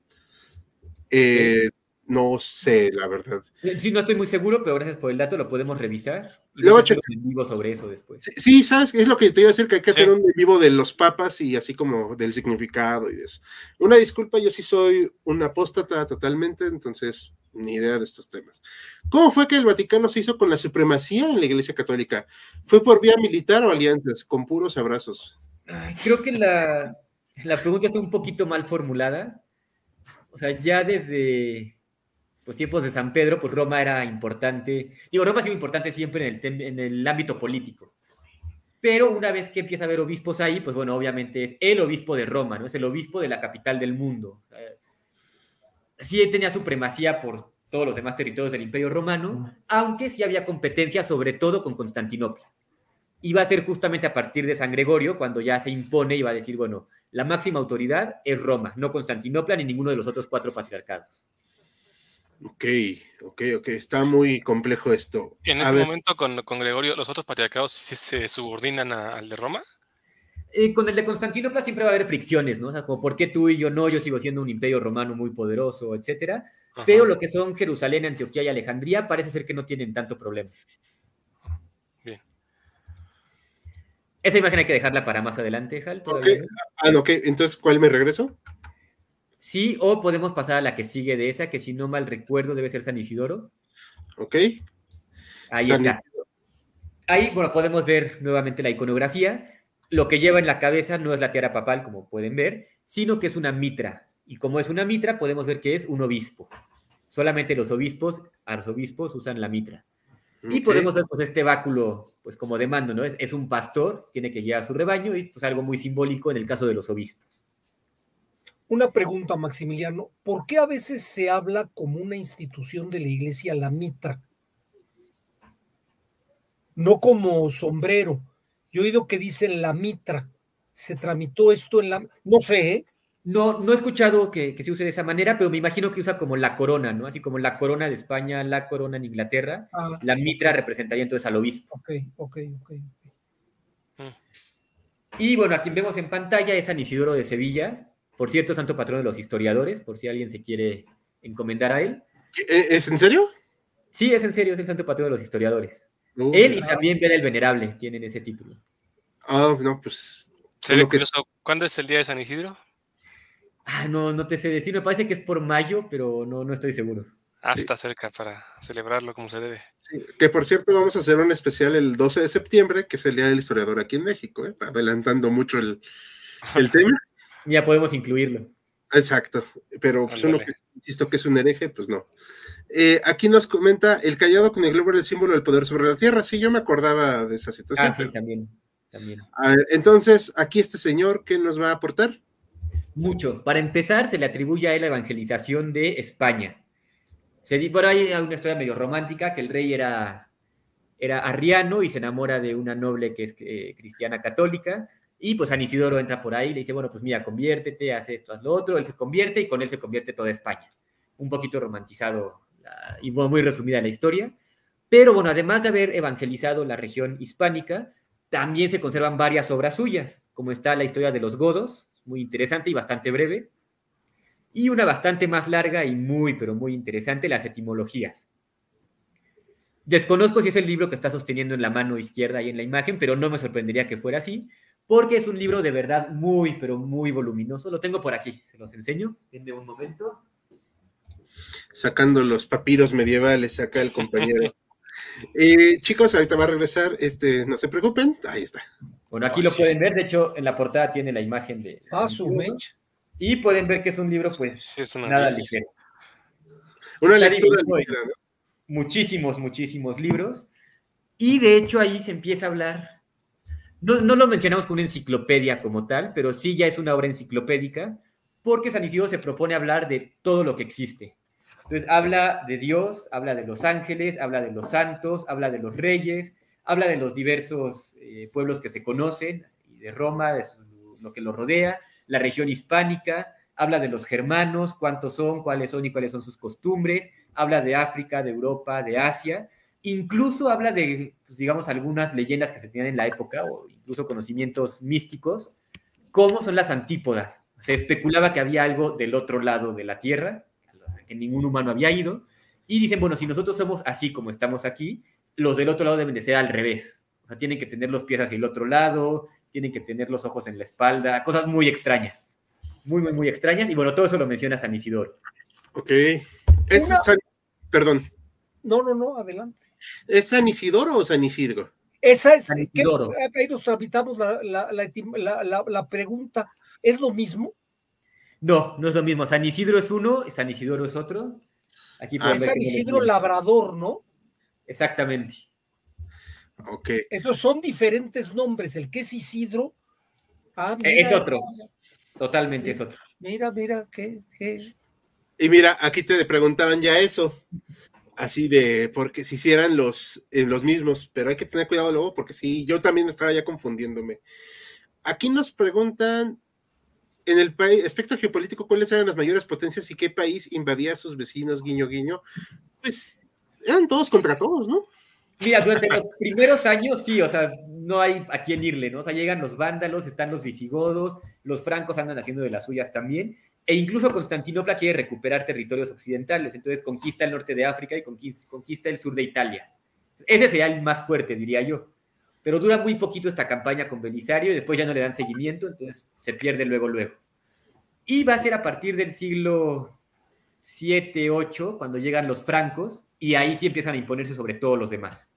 Eh, no sé, la verdad. Sí, no estoy muy seguro, pero gracias por el dato, lo podemos revisar. Y Luego hacer un vivo sobre eso después. Sí, sabes, es lo que te iba a decir, que hay que hacer un vivo de los papas y así como del significado y de eso. Una disculpa, yo sí soy un apóstata totalmente, entonces ni idea de estos temas. ¿Cómo fue que el Vaticano se hizo con la supremacía en la Iglesia Católica? ¿Fue por vía militar o alianzas, con puros abrazos? creo que la, la pregunta está un poquito mal formulada. O sea, ya desde los tiempos de San Pedro, pues Roma era importante. Digo, Roma ha sido importante siempre en el, en el ámbito político. Pero una vez que empieza a haber obispos ahí, pues bueno, obviamente es el obispo de Roma, ¿no? Es el obispo de la capital del mundo. Sí tenía supremacía por todos los demás territorios del Imperio Romano, aunque sí había competencia, sobre todo con Constantinopla. Iba a ser justamente a partir de San Gregorio cuando ya se impone y va a decir, bueno, la máxima autoridad es Roma, no Constantinopla ni ninguno de los otros cuatro patriarcados. Ok, ok, ok, está muy complejo esto. En ese momento con, Gregorio, ¿los otros patriarcados se subordinan al de Roma? Eh, con el de Constantinopla siempre va a haber fricciones, ¿no? O sea, como por qué tú y yo no, yo sigo siendo un imperio romano muy poderoso, etcétera. Pero lo que son Jerusalén, Antioquía y Alejandría parece ser que no tienen tanto problema. Bien. Esa imagen hay que dejarla para más adelante, Hal. Ah, ok. Entonces, ¿cuál me regreso? Sí, o podemos pasar a la que sigue de esa, que si no mal recuerdo debe ser San Isidoro. Ok. Ahí está. Ahí, bueno, podemos ver nuevamente la iconografía. Lo que lleva en la cabeza no es la tiara papal, como pueden ver, sino que es una mitra. Y como es una mitra, podemos ver que es un obispo. Solamente los obispos, arzobispos, usan la mitra. Y podemos ver pues este báculo, pues como de mando, ¿no? Es, es un pastor, tiene que guiar a su rebaño y pues algo muy simbólico en el caso de los obispos. Una pregunta, Maximiliano. ¿Por qué a veces se habla como una institución de la iglesia la mitra? No como sombrero. Yo he oído que dicen la mitra. ¿Se tramitó esto en la... No sé, ¿eh? No, no he escuchado que, se use de esa manera, pero me imagino que usa como la corona, ¿no? Así como la corona de España, la corona en Inglaterra. Ah. la mitra representaría entonces al obispo. Ok, ok, ok. Mm. Y bueno, a quien vemos en pantalla es San Isidoro de Sevilla, por cierto, santo patrón de los historiadores, por si alguien se quiere encomendar a él. ¿E-, ¿Es en serio? Sí, es en serio, es el santo patrón de los historiadores. Uh, Él y también Vera el Venerable tienen ese título. Ah, no, pues. Sería que- ¿Cuándo es el día de San Isidro? Ah, no, no te sé decir, me parece que es por mayo, pero no, no estoy seguro. Ah, Sí. está cerca para celebrarlo como se debe. sí, que por cierto, vamos a hacer un especial el 12 de septiembre, que es el Día del Historiador aquí en México, ¿eh? adelantando mucho el, el tema. Ya podemos incluirlo. Exacto, pero pues uno que insisto que es un hereje, pues no. Eh, aquí nos comenta el callado con el globo era el símbolo del poder sobre la tierra. Sí, yo me acordaba de esa situación. Ah, sí, pero- también. también. A ver, entonces, aquí este señor, ¿qué nos va a aportar? Mucho. Para empezar, se le atribuye a él la evangelización de España. Se di, por ahí hay una historia medio romántica, que el rey era, era arriano y se enamora de una noble que es eh, cristiana católica, y pues San Isidoro entra por ahí y le dice, bueno, pues mira, conviértete, haz esto, haz lo otro, él se convierte y con él se convierte toda España. Un poquito romantizado y muy resumida la historia. Pero bueno, además de haber evangelizado la región hispánica, también se conservan varias obras suyas, como está la historia de los godos, muy interesante y bastante breve, y una bastante más larga y muy, pero muy interesante, las etimologías. Desconozco si es el libro que está sosteniendo en la mano izquierda ahí en la imagen, pero no me sorprendería que fuera así, porque es un libro de verdad muy, pero muy voluminoso. Lo tengo por aquí, se los enseño. Denme un momento. Sacando los papiros medievales acá el compañero. Eh, chicos, ahorita va a regresar, este, no se preocupen, ahí está. Bueno, aquí Oh, lo sí, pueden sí. ver, de hecho, en la portada tiene la imagen de... Ah, su mecha. Y pueden ver que es un libro, pues, Sí, es una nada ligero. Una Está lectura ligera, ¿no? muchísimos, muchísimos libros. Y de hecho ahí se empieza a hablar, no, no lo mencionamos como una enciclopedia como tal, pero sí ya es una obra enciclopédica, porque San Isidro se propone hablar de todo lo que existe. Entonces habla de Dios, habla de los ángeles, habla de los santos, habla de los reyes, habla de los diversos eh, pueblos que se conocen, de Roma, de lo que lo rodea, la región hispánica, habla de los germanos, cuántos son, cuáles son y cuáles son sus costumbres, habla de África, de Europa, de Asia, incluso habla de, pues, digamos, algunas leyendas que se tenían en la época o incluso conocimientos místicos, cómo son las antípodas. Se especulaba que había algo del otro lado de la Tierra, que ningún humano había ido, y dicen, bueno, si nosotros somos así como estamos aquí, los del otro lado deben de ser al revés. O sea, tienen que tener los pies hacia el otro lado, tienen que tener los ojos en la espalda, cosas muy extrañas. Muy, muy, muy extrañas. Y bueno, todo eso lo menciona San Isidoro. Ok. ¿Es Una- San- perdón, No, no, no, adelante. ¿es San Isidoro o San Isidro? Esa es, San ¿qué- Isidoro. ahí nos tramitamos la- la- la pregunta. ¿Es lo mismo? No, no es lo mismo. San Isidro es uno, San Isidoro es otro. Aquí Ah, es San no Isidro. Labrador, ¿no? Exactamente. Ok. Entonces son diferentes nombres. El que es Isidro. Ah, Es mira, otro. Totalmente es otro. Mira, mira, qué, qué- Y mira, aquí te preguntaban ya eso. Así de, porque si hicieran los, eh, los mismos, pero hay que tener cuidado luego, porque sí, yo también estaba ya confundiéndome. Aquí nos preguntan, en el aspecto geopolítico, ¿cuáles eran las mayores potencias y qué país invadía a sus vecinos, guiño, guiño? Pues eran todos contra todos, ¿no? Mira, durante los primeros años sí, o sea, no hay a quién irle, ¿no? O sea, llegan los vándalos, están los visigodos, los francos andan haciendo de las suyas también, e incluso Constantinopla quiere recuperar territorios occidentales, entonces conquista el norte de África y conquis- conquista el sur de Italia. Ese sería el más fuerte, diría yo. Pero dura muy poquito esta campaña con Belisario y después ya no le dan seguimiento, entonces se pierde luego, luego. Y va a ser a partir del siglo 7, 8, cuando llegan los francos, y ahí sí empiezan a imponerse sobre todos los demás.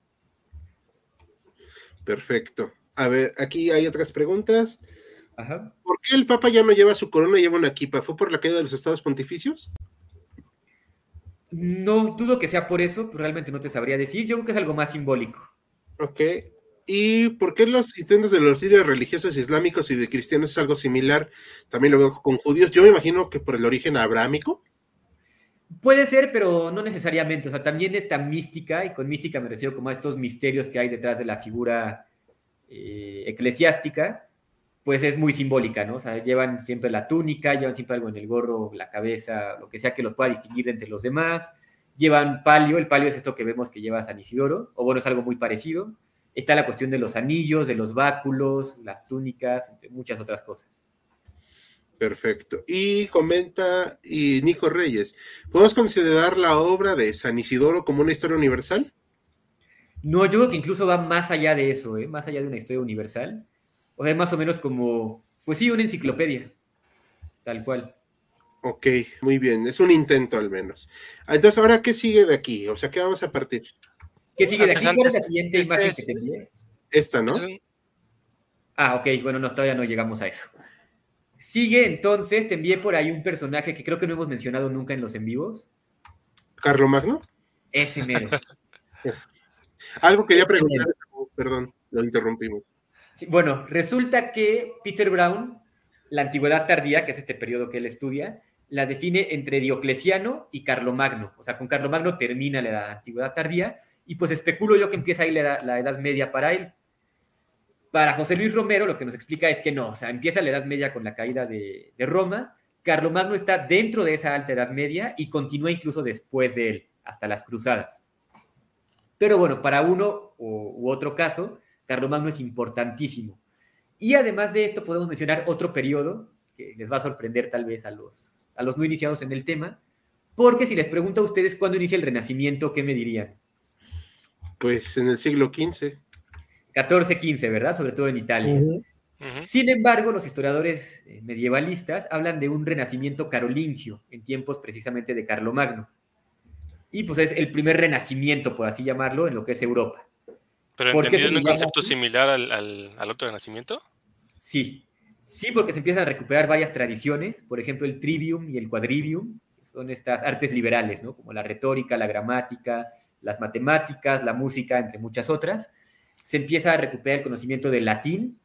Perfecto. A ver, aquí hay otras preguntas. Ajá. ¿Por qué el Papa ya no lleva su corona y lleva una equipa? ¿Fue por la caída de los estados pontificios? No dudo que sea por eso, pero realmente no te sabría decir. Yo creo que es algo más simbólico. Ok. ¿Y por qué los intentos de los líderes religiosos islámicos y de cristianos es algo similar? También lo veo con judíos. Yo me imagino que por el origen abrámico. Puede ser, pero no necesariamente. O sea, también esta mística, y con mística me refiero como a estos misterios que hay detrás de la figura eh, eclesiástica, pues es muy simbólica, ¿no? O sea, llevan siempre la túnica, llevan siempre algo en el gorro, la cabeza, lo que sea que los pueda distinguir de entre los demás. Llevan palio, el palio es esto que vemos que lleva San Isidoro, o bueno, es algo muy parecido. Está la cuestión de los anillos, de los báculos, las túnicas, entre muchas otras cosas. Perfecto. Y comenta y Nico Reyes, ¿podemos considerar la obra de San Isidoro como una historia universal? No, yo creo que incluso va más allá de eso, ¿eh? más allá de una historia universal. O sea, más o menos como, pues sí, una enciclopedia, tal cual. Ok, muy bien, es un intento al menos. Entonces, ahora, ¿qué sigue de aquí? O sea, ¿qué vamos a partir? ¿Qué sigue de aquí? ¿Cuál es la siguiente este imagen es- que te envié? Esta, ¿no? Ah, ok, bueno, no, todavía no llegamos a eso. Sigue entonces, te envié por ahí un personaje que creo que no hemos mencionado nunca en los en vivos. Carlo Magno. Ese mero. Algo quería preguntar, perdón, lo interrumpimos. Sí, bueno, resulta que Peter Brown, la antigüedad tardía, que es este periodo que él estudia, la define entre Diocleciano y Carlomagno. O sea, con Carlomagno termina la antigüedad tardía y pues especulo yo que empieza ahí la la edad media para él. Para José Luis Romero lo que nos explica es que no, o sea, empieza la edad media con la caída de, Roma, Carlomagno está dentro de esa alta edad media y continúa incluso después de él, hasta las cruzadas. Pero bueno, para uno u, u otro caso, Carlomagno es importantísimo. Y además de esto podemos mencionar otro periodo que les va a sorprender tal vez a los, a los no iniciados en el tema, porque si les pregunto a ustedes cuándo inicia el Renacimiento, ¿qué me dirían? Pues en el siglo XV. 14-15, ¿verdad? Sobre todo en Italia. Sin embargo, los historiadores eh, medievalistas hablan de un renacimiento carolingio en tiempos precisamente de Carlomagno. Y pues es el primer renacimiento, por así llamarlo, en lo que es Europa. Pero ¿Por qué entendido en un concepto así? similar al, al, al otro de nacimiento. Sí, sí, porque se empiezan a recuperar varias tradiciones, por ejemplo, el trivium y el quadrivium, son estas artes liberales, ¿no? Como la retórica, la gramática, las matemáticas, la música, entre muchas otras. Se empieza a recuperar el conocimiento del latín,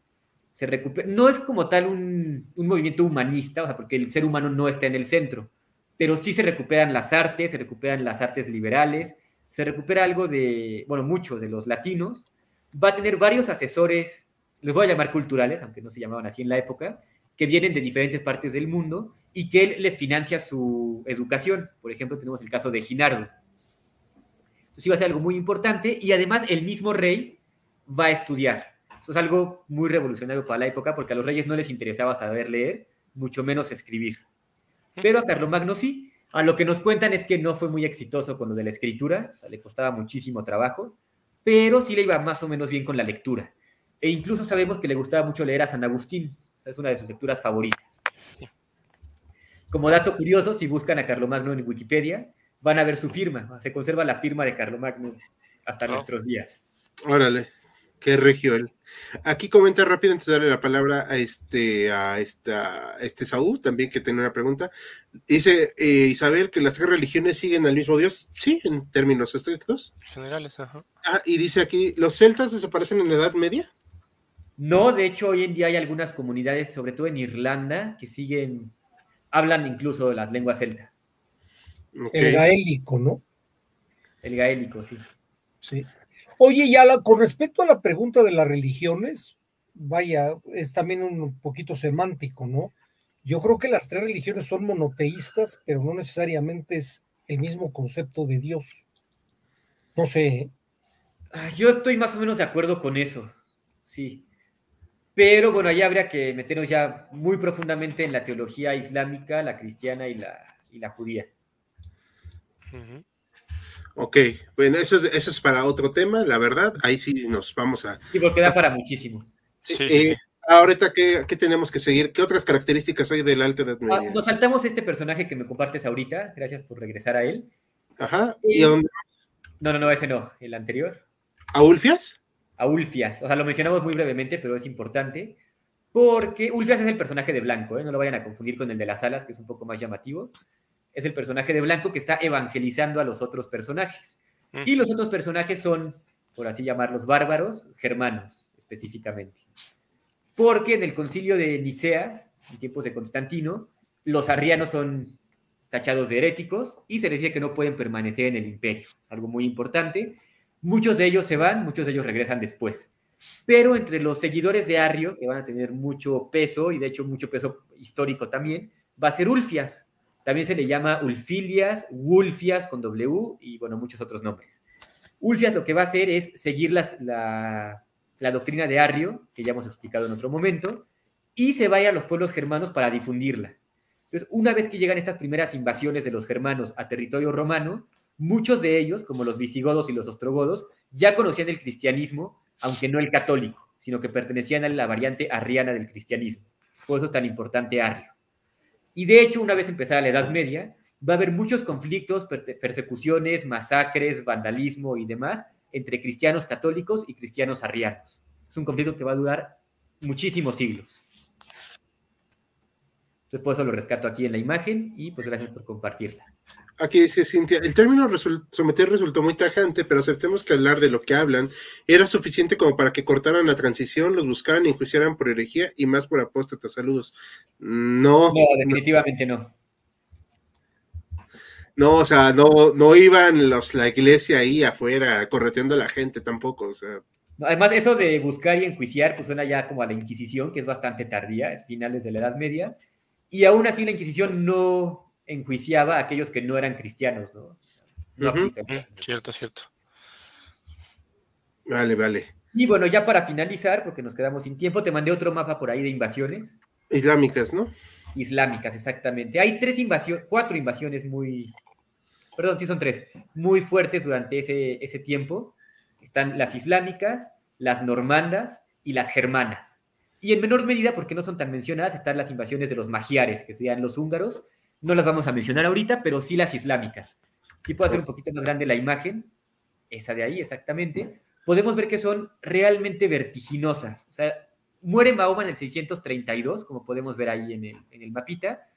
se recupera, no es como tal un, un movimiento humanista, o sea, porque el ser humano no está en el centro, pero sí se recuperan las artes, se recuperan las artes liberales, se recupera algo de, bueno, mucho de los latinos, va a tener varios asesores, los voy a llamar culturales, aunque no se llamaban así en la época, que vienen de diferentes partes del mundo y que él les financia su educación. Por ejemplo, tenemos el caso de Ginardo. Entonces iba a ser algo muy importante y además el mismo rey va a estudiar. Eso es algo muy revolucionario para la época porque a los reyes no les interesaba saber leer, mucho menos escribir. Pero a Carlomagno sí. A lo que nos cuentan es que no fue muy exitoso con lo de la escritura, o sea, le costaba muchísimo trabajo, pero sí le iba más o menos bien con la lectura. E incluso sabemos que le gustaba mucho leer a San Agustín, o sea, es una de sus lecturas favoritas. Como dato curioso, si buscan a Carlomagno en Wikipedia, van a ver su firma, se conserva la firma de Carlomagno hasta Oh. nuestros días. Órale, qué regio él. Aquí comenta rápido antes de darle la palabra a este, a esta, a este Saúl, también que tiene una pregunta. Dice eh, Isabel que las tres religiones siguen al mismo Dios. Sí, en términos estrictos. Generales, ajá. Ah, y dice aquí, ¿los celtas desaparecen en la Edad Media? No, de hecho, hoy en día hay algunas comunidades, sobre todo en Irlanda, que siguen, hablan incluso las lenguas celta, El gaélico, ¿no? el gaélico, sí. Sí. Oye, ya la- con respecto a la pregunta de las religiones, vaya, es también un poquito semántico, ¿no? Yo creo que las tres religiones son monoteístas, pero no necesariamente es el mismo concepto de Dios. No sé, ¿eh? Ah, Yo estoy más o menos de acuerdo con eso, sí. Pero bueno, ahí habría que meternos ya muy profundamente en la teología islámica, la cristiana y la, y la judía. Ujú. Ok, bueno, eso es, eso es para otro tema, la verdad. Ahí sí nos vamos a. Sí, porque da para muchísimo. Sí, Eh, sí. Ahorita, ¿qué, qué tenemos que seguir? ¿Qué otras características hay de la Alta Edad Ah, Media? nos saltamos este personaje que me compartes ahorita, gracias por regresar a él. Ajá. ¿Y a dónde? No, no, no, ese no, el anterior. ¿A Ulfias? a Ulfias. O sea, lo mencionamos muy brevemente, pero es importante. Porque Ulfias es el personaje de Blanco, ¿eh? no lo vayan a confundir con el de las alas, que es un poco más llamativo. Es el personaje de Blanco que está evangelizando a los otros personajes. Mm. Y los otros personajes son, por así llamarlos, bárbaros, germanos, específicamente. Porque en el concilio de Nicea, en tiempos de Constantino, los arrianos son tachados de heréticos y se les dice que no pueden permanecer en el imperio. Es algo muy importante. Muchos de ellos se van, muchos de ellos regresan después. Pero entre los seguidores de Arrio, que van a tener mucho peso, y de hecho mucho peso histórico también, va a ser Ulfias. También se le llama Ulfilias, Wulfias con W y bueno, muchos otros nombres. Ulfias lo que va a hacer es seguir la, la doctrina de Arrio, que ya hemos explicado en otro momento, y se vaya a los pueblos germanos para difundirla. Entonces, una vez que llegan estas primeras invasiones de los germanos a territorio romano, muchos de ellos, como los visigodos y los ostrogodos, ya conocían el cristianismo, aunque no el católico, sino que pertenecían a la variante arriana del cristianismo. Por eso es tan importante Arrio. Y de hecho, una vez empezada la Edad Media, va a haber muchos conflictos, persecuciones, masacres, vandalismo y demás entre cristianos católicos y cristianos arrianos. Es un conflicto que va a durar muchísimos siglos. Entonces, por eso lo rescato aquí en la imagen y pues gracias por compartirla. Aquí dice Cintia, el término someter resultó muy tajante, pero aceptemos que hablar de lo que hablan era suficiente como para que cortaran la transición, los buscaran y enjuiciaran por herejía y más por apóstatas. Saludos. No. No, definitivamente no. No, o sea, no, no iban los, la iglesia ahí afuera correteando a la gente tampoco, o sea. Además, eso de buscar y enjuiciar, pues suena ya como a la Inquisición, que es bastante tardía, es finales de la Edad Media, y aún así la Inquisición no enjuiciaba a aquellos que no eran cristianos, ¿no? Cierto, cierto. Vale, vale. Y bueno, ya para finalizar, porque nos quedamos sin tiempo, te mandé otro mapa por ahí de invasiones. Islámicas, ¿no? Islámicas, exactamente. Hay tres invasiones, cuatro invasiones muy, perdón, sí son tres, muy fuertes durante ese, ese tiempo. Están las islámicas, las normandas y las germanas. Y en menor medida, porque no son tan mencionadas, están las invasiones de los magiares, que serían los húngaros. No las vamos a mencionar ahorita, pero sí las islámicas. Si puedo hacer un poquito más grande la imagen, esa de ahí exactamente, podemos ver que son realmente vertiginosas. O sea, muere Mahoma en el 632, como podemos ver ahí en el, en el mapita,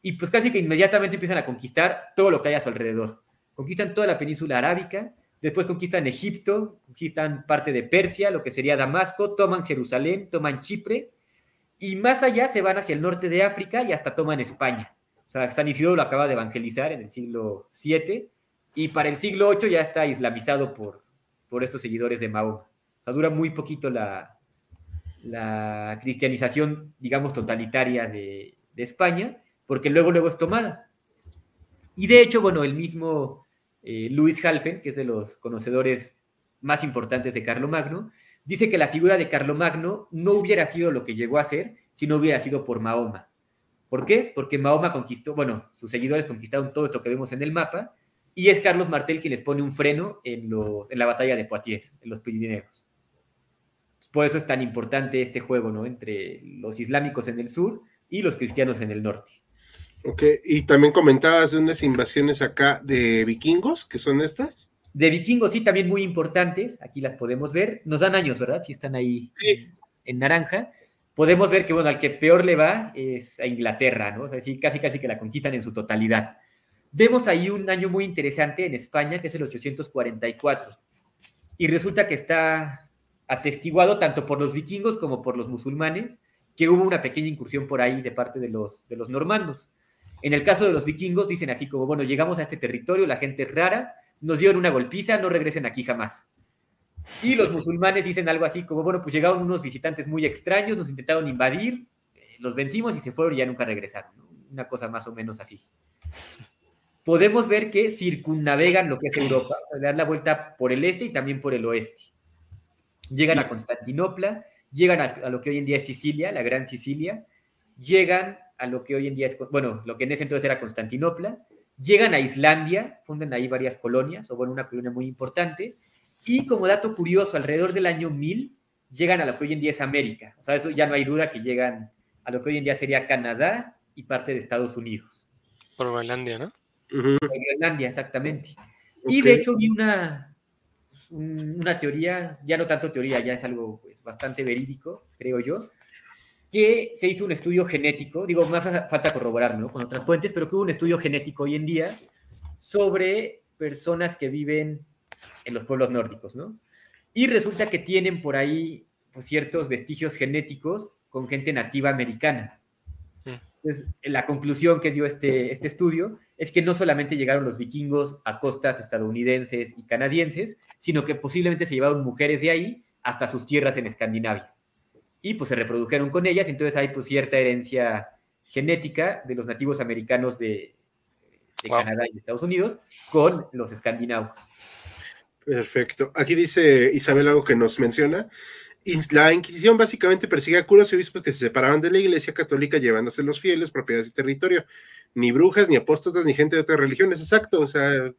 y pues casi que inmediatamente empiezan a conquistar todo lo que hay a su alrededor. Conquistan toda la península arábica, después conquistan Egipto, conquistan parte de Persia, lo que sería Damasco, toman Jerusalén, toman Chipre, y más allá se van hacia el norte de África y hasta toman España. Sea, San Isidro lo acaba de evangelizar en el siglo VII, y para el siglo VIII ya está islamizado por, por estos seguidores de Mahoma. O sea, dura muy poquito la, la cristianización, digamos, totalitaria de, de España, porque luego, luego es tomada. Y de hecho, bueno, el mismo eh, Luis Halfen, que es de los conocedores más importantes de Carlomagno, dice que la figura de Carlomagno no hubiera sido lo que llegó a ser si no hubiera sido por Mahoma. ¿Por qué? Porque Mahoma conquistó, bueno, sus seguidores conquistaron todo esto que vemos en el mapa, y es Carlos Martel quien les pone un freno en, en la batalla de Poitiers, en los Pirineos. Por eso es tan importante este juego, ¿no? Entre los islámicos en el sur y los cristianos en el norte. Ok, y también comentabas de unas invasiones acá de vikingos, que son estas. De vikingos, sí, también muy importantes. Aquí las podemos ver. Nos dan años, ¿verdad? Si están ahí en naranja. Podemos ver que, bueno, al que peor le va es a Inglaterra, ¿no? O sea, sí, casi, casi que la conquistan en su totalidad. Vemos ahí un año muy interesante en España, que es el 844. Y resulta que está atestiguado tanto por los vikingos como por los musulmanes, que hubo una pequeña incursión por ahí de parte de los, de los normandos. En el caso de los vikingos dicen así como, bueno, llegamos a este territorio, la gente es rara, nos dieron una golpiza, no regresen aquí jamás. Y los musulmanes dicen algo así como, bueno, pues llegaron unos visitantes muy extraños, nos intentaron invadir, eh, los vencimos y se fueron y ya nunca regresaron. Una cosa más o menos así. Podemos ver que circunnavegan lo que es Europa, o sea, le dan la vuelta por el este y también por el oeste. Llegan a Constantinopla, llegan a, a lo que hoy en día es Sicilia, la Gran Sicilia, llegan a lo que hoy en día es, bueno, lo que en ese entonces era Constantinopla, llegan a Islandia, fundan ahí varias colonias, o bueno, una colonia muy importante, y como dato curioso, alrededor del año 1000 llegan a lo que hoy en día es América. O sea, eso ya no hay duda que llegan a lo que hoy en día sería Canadá y parte de Estados Unidos. Por Groenlandia, ¿no? Por Groenlandia, exactamente. Y de hecho vi una, una teoría, ya no tanto teoría, ya es algo pues, bastante verídico, creo yo, que se hizo un estudio genético, digo, me falta corroborarlo con otras fuentes, pero que hubo un estudio genético hoy en día sobre personas que viven en los pueblos nórdicos, ¿no? Y resulta que tienen por ahí pues, ciertos vestigios genéticos con gente nativa americana. Mm. Entonces, la conclusión que dio este, este estudio es que no solamente llegaron los vikingos a costas estadounidenses y canadienses, sino que posiblemente se llevaron mujeres de ahí hasta sus tierras en Escandinavia y pues se reprodujeron con ellas, entonces hay pues cierta herencia genética de los nativos americanos de, Canadá y Estados Unidos con los escandinavos. Perfecto. Aquí dice Isabel algo que nos menciona. la Inquisición básicamente persigue a curas y obispos que se separaban de la Iglesia Católica llevándose los fieles, propiedades y territorio. Ni brujas, ni apóstotas, ni gente de otras religiones, exacto. O sea,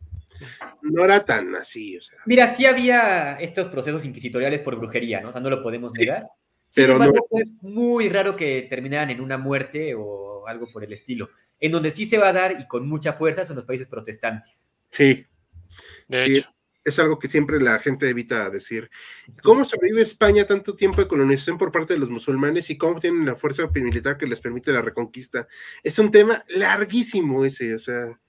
no era tan así. O sea. Mira, sí había estos procesos inquisitoriales por brujería, ¿no? O sea, no lo podemos negar. Pero embargo, fue muy raro que terminaran en una muerte o algo por el estilo. En donde sí se va a dar y con mucha fuerza son los países protestantes. Sí. De hecho es algo que siempre la gente evita decir. ¿Cómo sobrevive España tanto tiempo de colonización por parte de los musulmanes y cómo tienen la fuerza militar que les permite la reconquista? Es un tema larguísimo ese, o sea,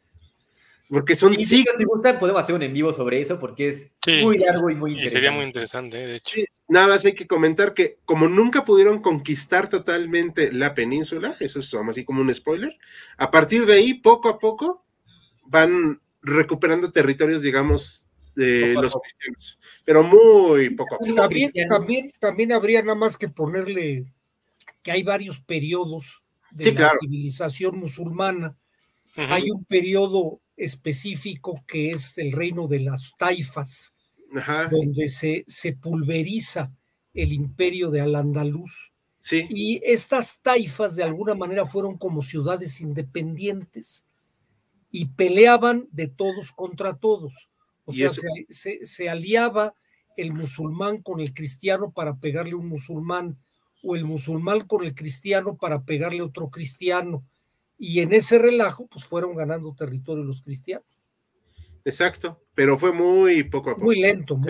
porque son sí, Si gusta, podemos hacer un en vivo sobre eso porque es muy largo y muy interesante. sería muy interesante, de hecho. nada más hay que comentar que como nunca pudieron conquistar totalmente la península, eso es así como un spoiler, a partir de ahí, poco a poco, van recuperando territorios, digamos, de los cristianos, pero muy poco a poco. También, también, también habría nada más que ponerle que hay varios periodos de la civilización musulmana. Hay un periodo específico que es el reino de las taifas, donde se, se, pulveriza el imperio de Al-Andalus. Sí. Y estas taifas de alguna manera fueron como ciudades independientes y peleaban de todos contra todos. O sea, se, aliaba el musulmán con el cristiano para pegarle un musulmán, o el musulmán con el cristiano para pegarle otro cristiano. Y en ese relajo, pues fueron ganando territorio los cristianos. Exacto, pero fue muy poco a poco. Muy lento,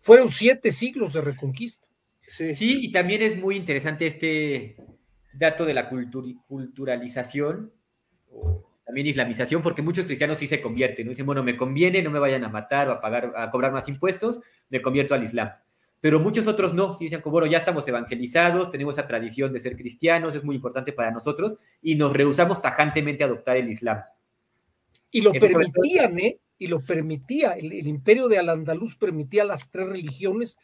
fueron siete siglos de reconquista. Sí. y también es muy interesante este dato de la culturalización también islamización, porque muchos cristianos sí se convierten, ¿no? Dicen, bueno, me conviene, no me vayan a matar o a pagar, a cobrar más impuestos, me convierto al Islam. Pero muchos otros no, sí dicen, bueno, ya estamos evangelizados, tenemos esa tradición de ser cristianos, es muy importante para nosotros, y nos rehusamos tajantemente a adoptar el Islam. Y lo permitían, ¿eh? Y lo permitía, el, imperio de Al-Andalus permitía las tres religiones,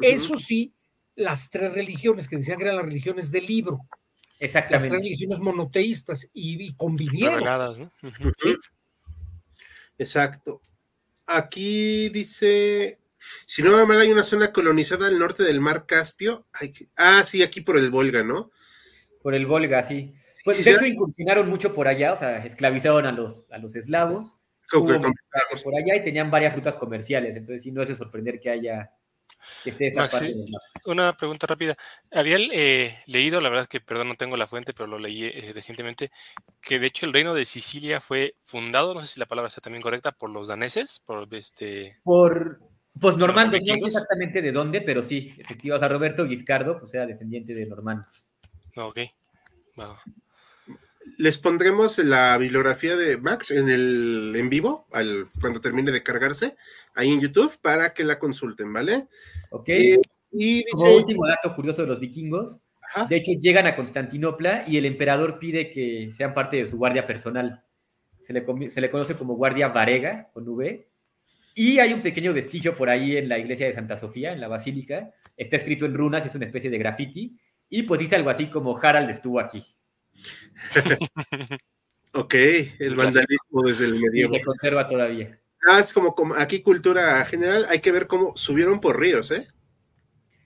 eso sí, las tres religiones que decían que eran las religiones del libro, Exactamente. Las religiones monoteístas y, convivieron. Exacto. Aquí dice, si no me mal, hay una zona colonizada al norte del mar Caspio. ah, sí, aquí por el Volga, ¿no? Por el Volga, sí. Pues de hecho incursionaron mucho por allá, o sea, esclavizaron a los, a los eslavos. por allá y tenían varias rutas comerciales, entonces sí no es de sorprender que haya una pregunta rápida. Había eh, leído, la verdad es que, perdón, no tengo la fuente, pero lo leí eh, recientemente, que de hecho el reino de Sicilia fue fundado, no sé si la palabra sea también correcta, por los daneses, por este... Por, pues normandos, no sé exactamente de dónde, pero sí, efectivamente, o sea, Roberto Guiscardo, pues era descendiente de normandos. Ok, les pondremos la bibliografía de Max en el en vivo, al, cuando termine de cargarse, ahí en YouTube, para que la consulten, ¿vale? Ok. Eh, y Como último dato curioso de los vikingos, de hecho llegan a Constantinopla y el emperador pide que sean parte de su guardia personal. Se le, se le conoce como guardia varega, con V. Y hay un pequeño vestigio por ahí en la iglesia de Santa Sofía, en la basílica. Está escrito en runas, es una especie de graffiti. Y pues dice algo así como Harald estuvo aquí. ok, el vandalismo desde el medievo. se conserva todavía. Ah, es como, como, aquí cultura general, hay que ver cómo subieron por ríos, ¿eh?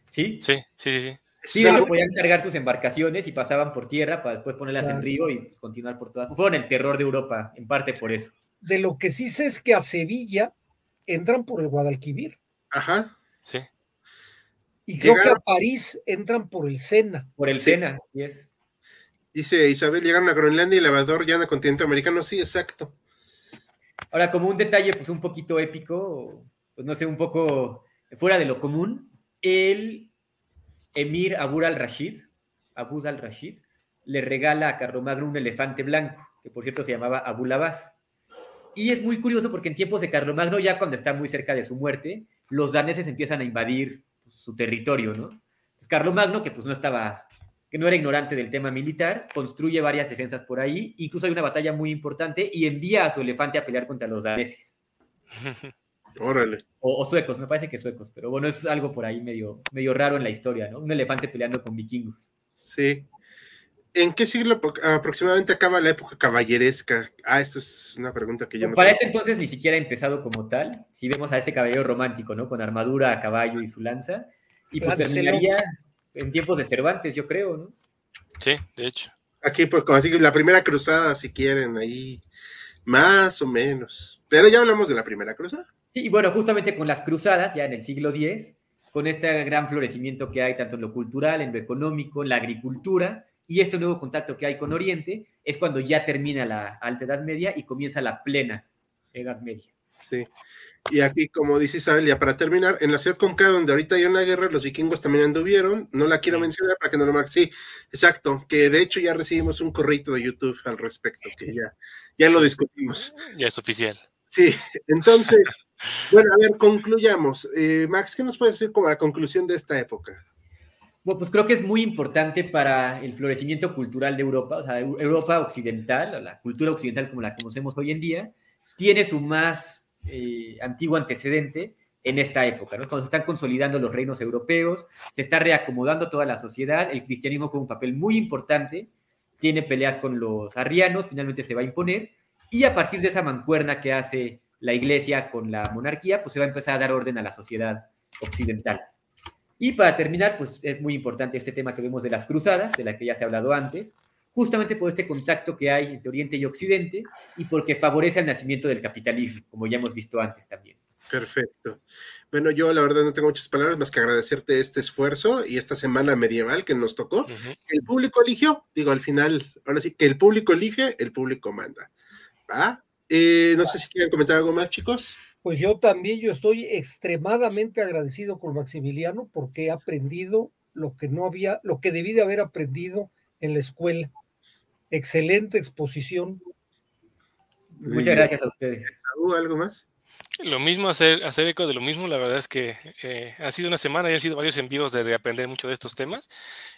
Sí. Sí, sí, sí. Sí, sí podían cargar sus embarcaciones y pasaban por tierra para después ponerlas en río y pues, continuar por todas. Fueron el terror de Europa, en parte por eso. De lo que sí sé es que a Sevilla entran por el Guadalquivir. Ajá. Sí. Y creo que a París entran por el Sena. Por el Sena, sí es. Dice Isabel, llegaron a Groenlandia y Lavador ya en el continente americano. Sí, exacto. Ahora, como un detalle, pues un poquito épico, pues no sé, un poco fuera de lo común, el emir Abur al-Rashid, Abud al-Rashid, le regala a Carlomagno un elefante blanco, que por cierto se llamaba Abu Abbas. Y es muy curioso porque en tiempos de Carlomagno, ya cuando está muy cerca de su muerte, los daneses empiezan a invadir pues, su territorio, ¿no? Entonces Carlomagno, que pues no estaba que no era ignorante del tema militar, construye varias defensas por ahí, incluso hay una batalla muy importante y envía a su elefante a pelear contra los daneses. Órale. O, suecos, me parece que suecos, pero bueno, es algo por ahí medio, medio raro en la historia, ¿no? Un elefante peleando con vikingos. Sí. ¿En qué siglo aproximadamente acaba la época caballeresca? Ah, esto es una pregunta que yo no Para este entonces ni siquiera ha empezado como tal. Si vemos a este caballero romántico, ¿no? Con armadura a caballo y su lanza, Y pues terminaría en tiempos de Cervantes, yo creo, ¿no? Sí, de hecho. Aquí, pues, como así, la primera cruzada, si quieren, ahí, más o menos. Pero ya hablamos de la primera cruzada. Sí, y bueno, justamente con las cruzadas, ya en el siglo X, con este gran florecimiento que hay tanto en lo cultural, en lo económico, en la agricultura, y este nuevo contacto que hay con Oriente, es cuando ya termina la Alta Edad Media y comienza la plena Edad Media. Sí. Y aquí, como dice Isabel, ya para terminar, en la ciudad con K, donde ahorita hay una guerra, los vikingos también anduvieron. No la quiero mencionar para que no lo marque. Sí, exacto. Que de hecho ya recibimos un corrito de YouTube al respecto, que ya, ya lo discutimos. Ya es oficial. Sí, entonces, bueno, a ver, concluyamos. Eh, Max, ¿qué nos puede decir como la conclusión de esta época? Bueno, pues creo que es muy importante para el florecimiento cultural de Europa, o sea, Europa occidental, o la cultura occidental como la conocemos hoy en día, tiene su más eh, antiguo antecedente en esta época, ¿no? Cuando se están consolidando los reinos europeos, se está reacomodando toda la sociedad, el cristianismo juega un papel muy importante, tiene peleas con los arrianos, finalmente se va a imponer, y a partir de esa mancuerna que hace la iglesia con la monarquía, pues se va a empezar a dar orden a la sociedad occidental. Y para terminar, pues es muy importante este tema que vemos de las cruzadas, de la que ya se ha hablado antes, justamente por este contacto que hay entre Oriente y Occidente y porque favorece el nacimiento del capitalismo, como ya hemos visto antes también. Perfecto. Bueno, yo la verdad no tengo muchas palabras más que agradecerte este esfuerzo y esta semana medieval que nos tocó. El público eligió, digo, al final, ahora sí, que el público elige, el público manda. ¿Va? Eh, no sé si quieren comentar algo más, chicos. Pues yo también, yo estoy extremadamente agradecido con Maximiliano porque he aprendido lo que no había, lo que debí de haber aprendido en la escuela. Excelente exposición. Muchas gracias a ustedes. ¿Algo más? Lo mismo, hacer, hacer eco de lo mismo, la verdad es que eh, ha sido una semana y han sido varios envíos de, de, aprender mucho de estos temas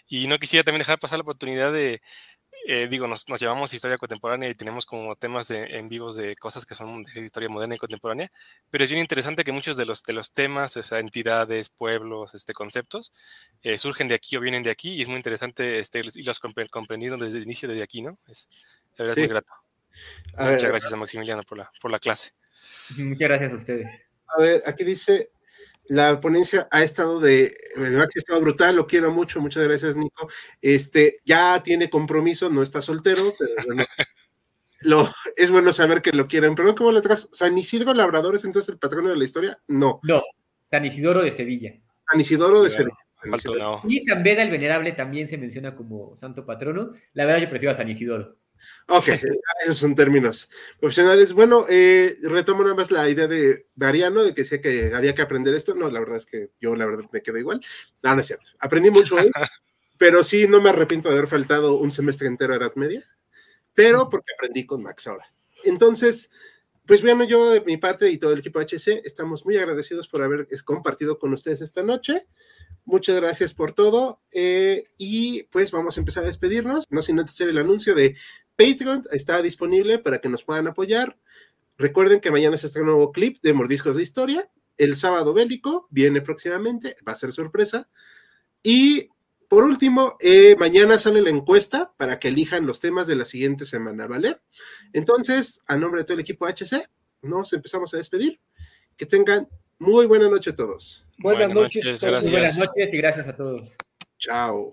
y no quisiera también dejar pasar la oportunidad de, eh, digo, nos, nos, llevamos historia contemporánea y tenemos como temas de, en vivos de cosas que son de historia moderna y contemporánea, pero es bien interesante que muchos de los, de los temas, o sea, entidades, pueblos, este, conceptos, eh, surgen de aquí o vienen de aquí y es muy interesante este, y los comprendido desde el inicio, desde aquí, ¿no? Es, la verdad, sí. muy grato. A Muchas ver, gracias a Maximiliano por la, por la clase. Muchas gracias a ustedes. A ver, aquí dice, la ponencia ha estado de, ha estado brutal, lo quiero mucho, muchas gracias Nico. Este, ya tiene compromiso, no está soltero, pero bueno, lo, es bueno saber que lo quieren. Perdón, ¿cómo le atrás? ¿San Isidro Labrador es entonces el patrono de la historia? No. No, San Isidoro de Sevilla. San Isidoro de Sevilla. No. Y San Beda el Venerable también se menciona como santo patrono. La verdad yo prefiero a San Isidoro. Ok, esos son términos profesionales. Bueno, eh, retomo nada más la idea de Mariano, de que sé que había que aprender esto. No, la verdad es que yo, la verdad, me quedo igual. No, no es cierto. Aprendí mucho hoy, pero sí, no me arrepiento de haber faltado un semestre entero a Edad Media, pero porque aprendí con Max ahora. Entonces, pues bueno, yo de mi parte y todo el equipo HC estamos muy agradecidos por haber compartido con ustedes esta noche. Muchas gracias por todo. Eh, y pues vamos a empezar a despedirnos. No sin antes hacer el anuncio de Patreon. Está disponible para que nos puedan apoyar. Recuerden que mañana se estrena un nuevo clip de Mordiscos de Historia. El sábado bélico viene próximamente. Va a ser sorpresa. Y por último, eh, mañana sale la encuesta para que elijan los temas de la siguiente semana, ¿vale? Entonces, a nombre de todo el equipo HC, nos empezamos a despedir. Que tengan muy buena noche a todos. Buenas, buenas noches. noches gracias. Buenas noches y gracias a todos. Chao.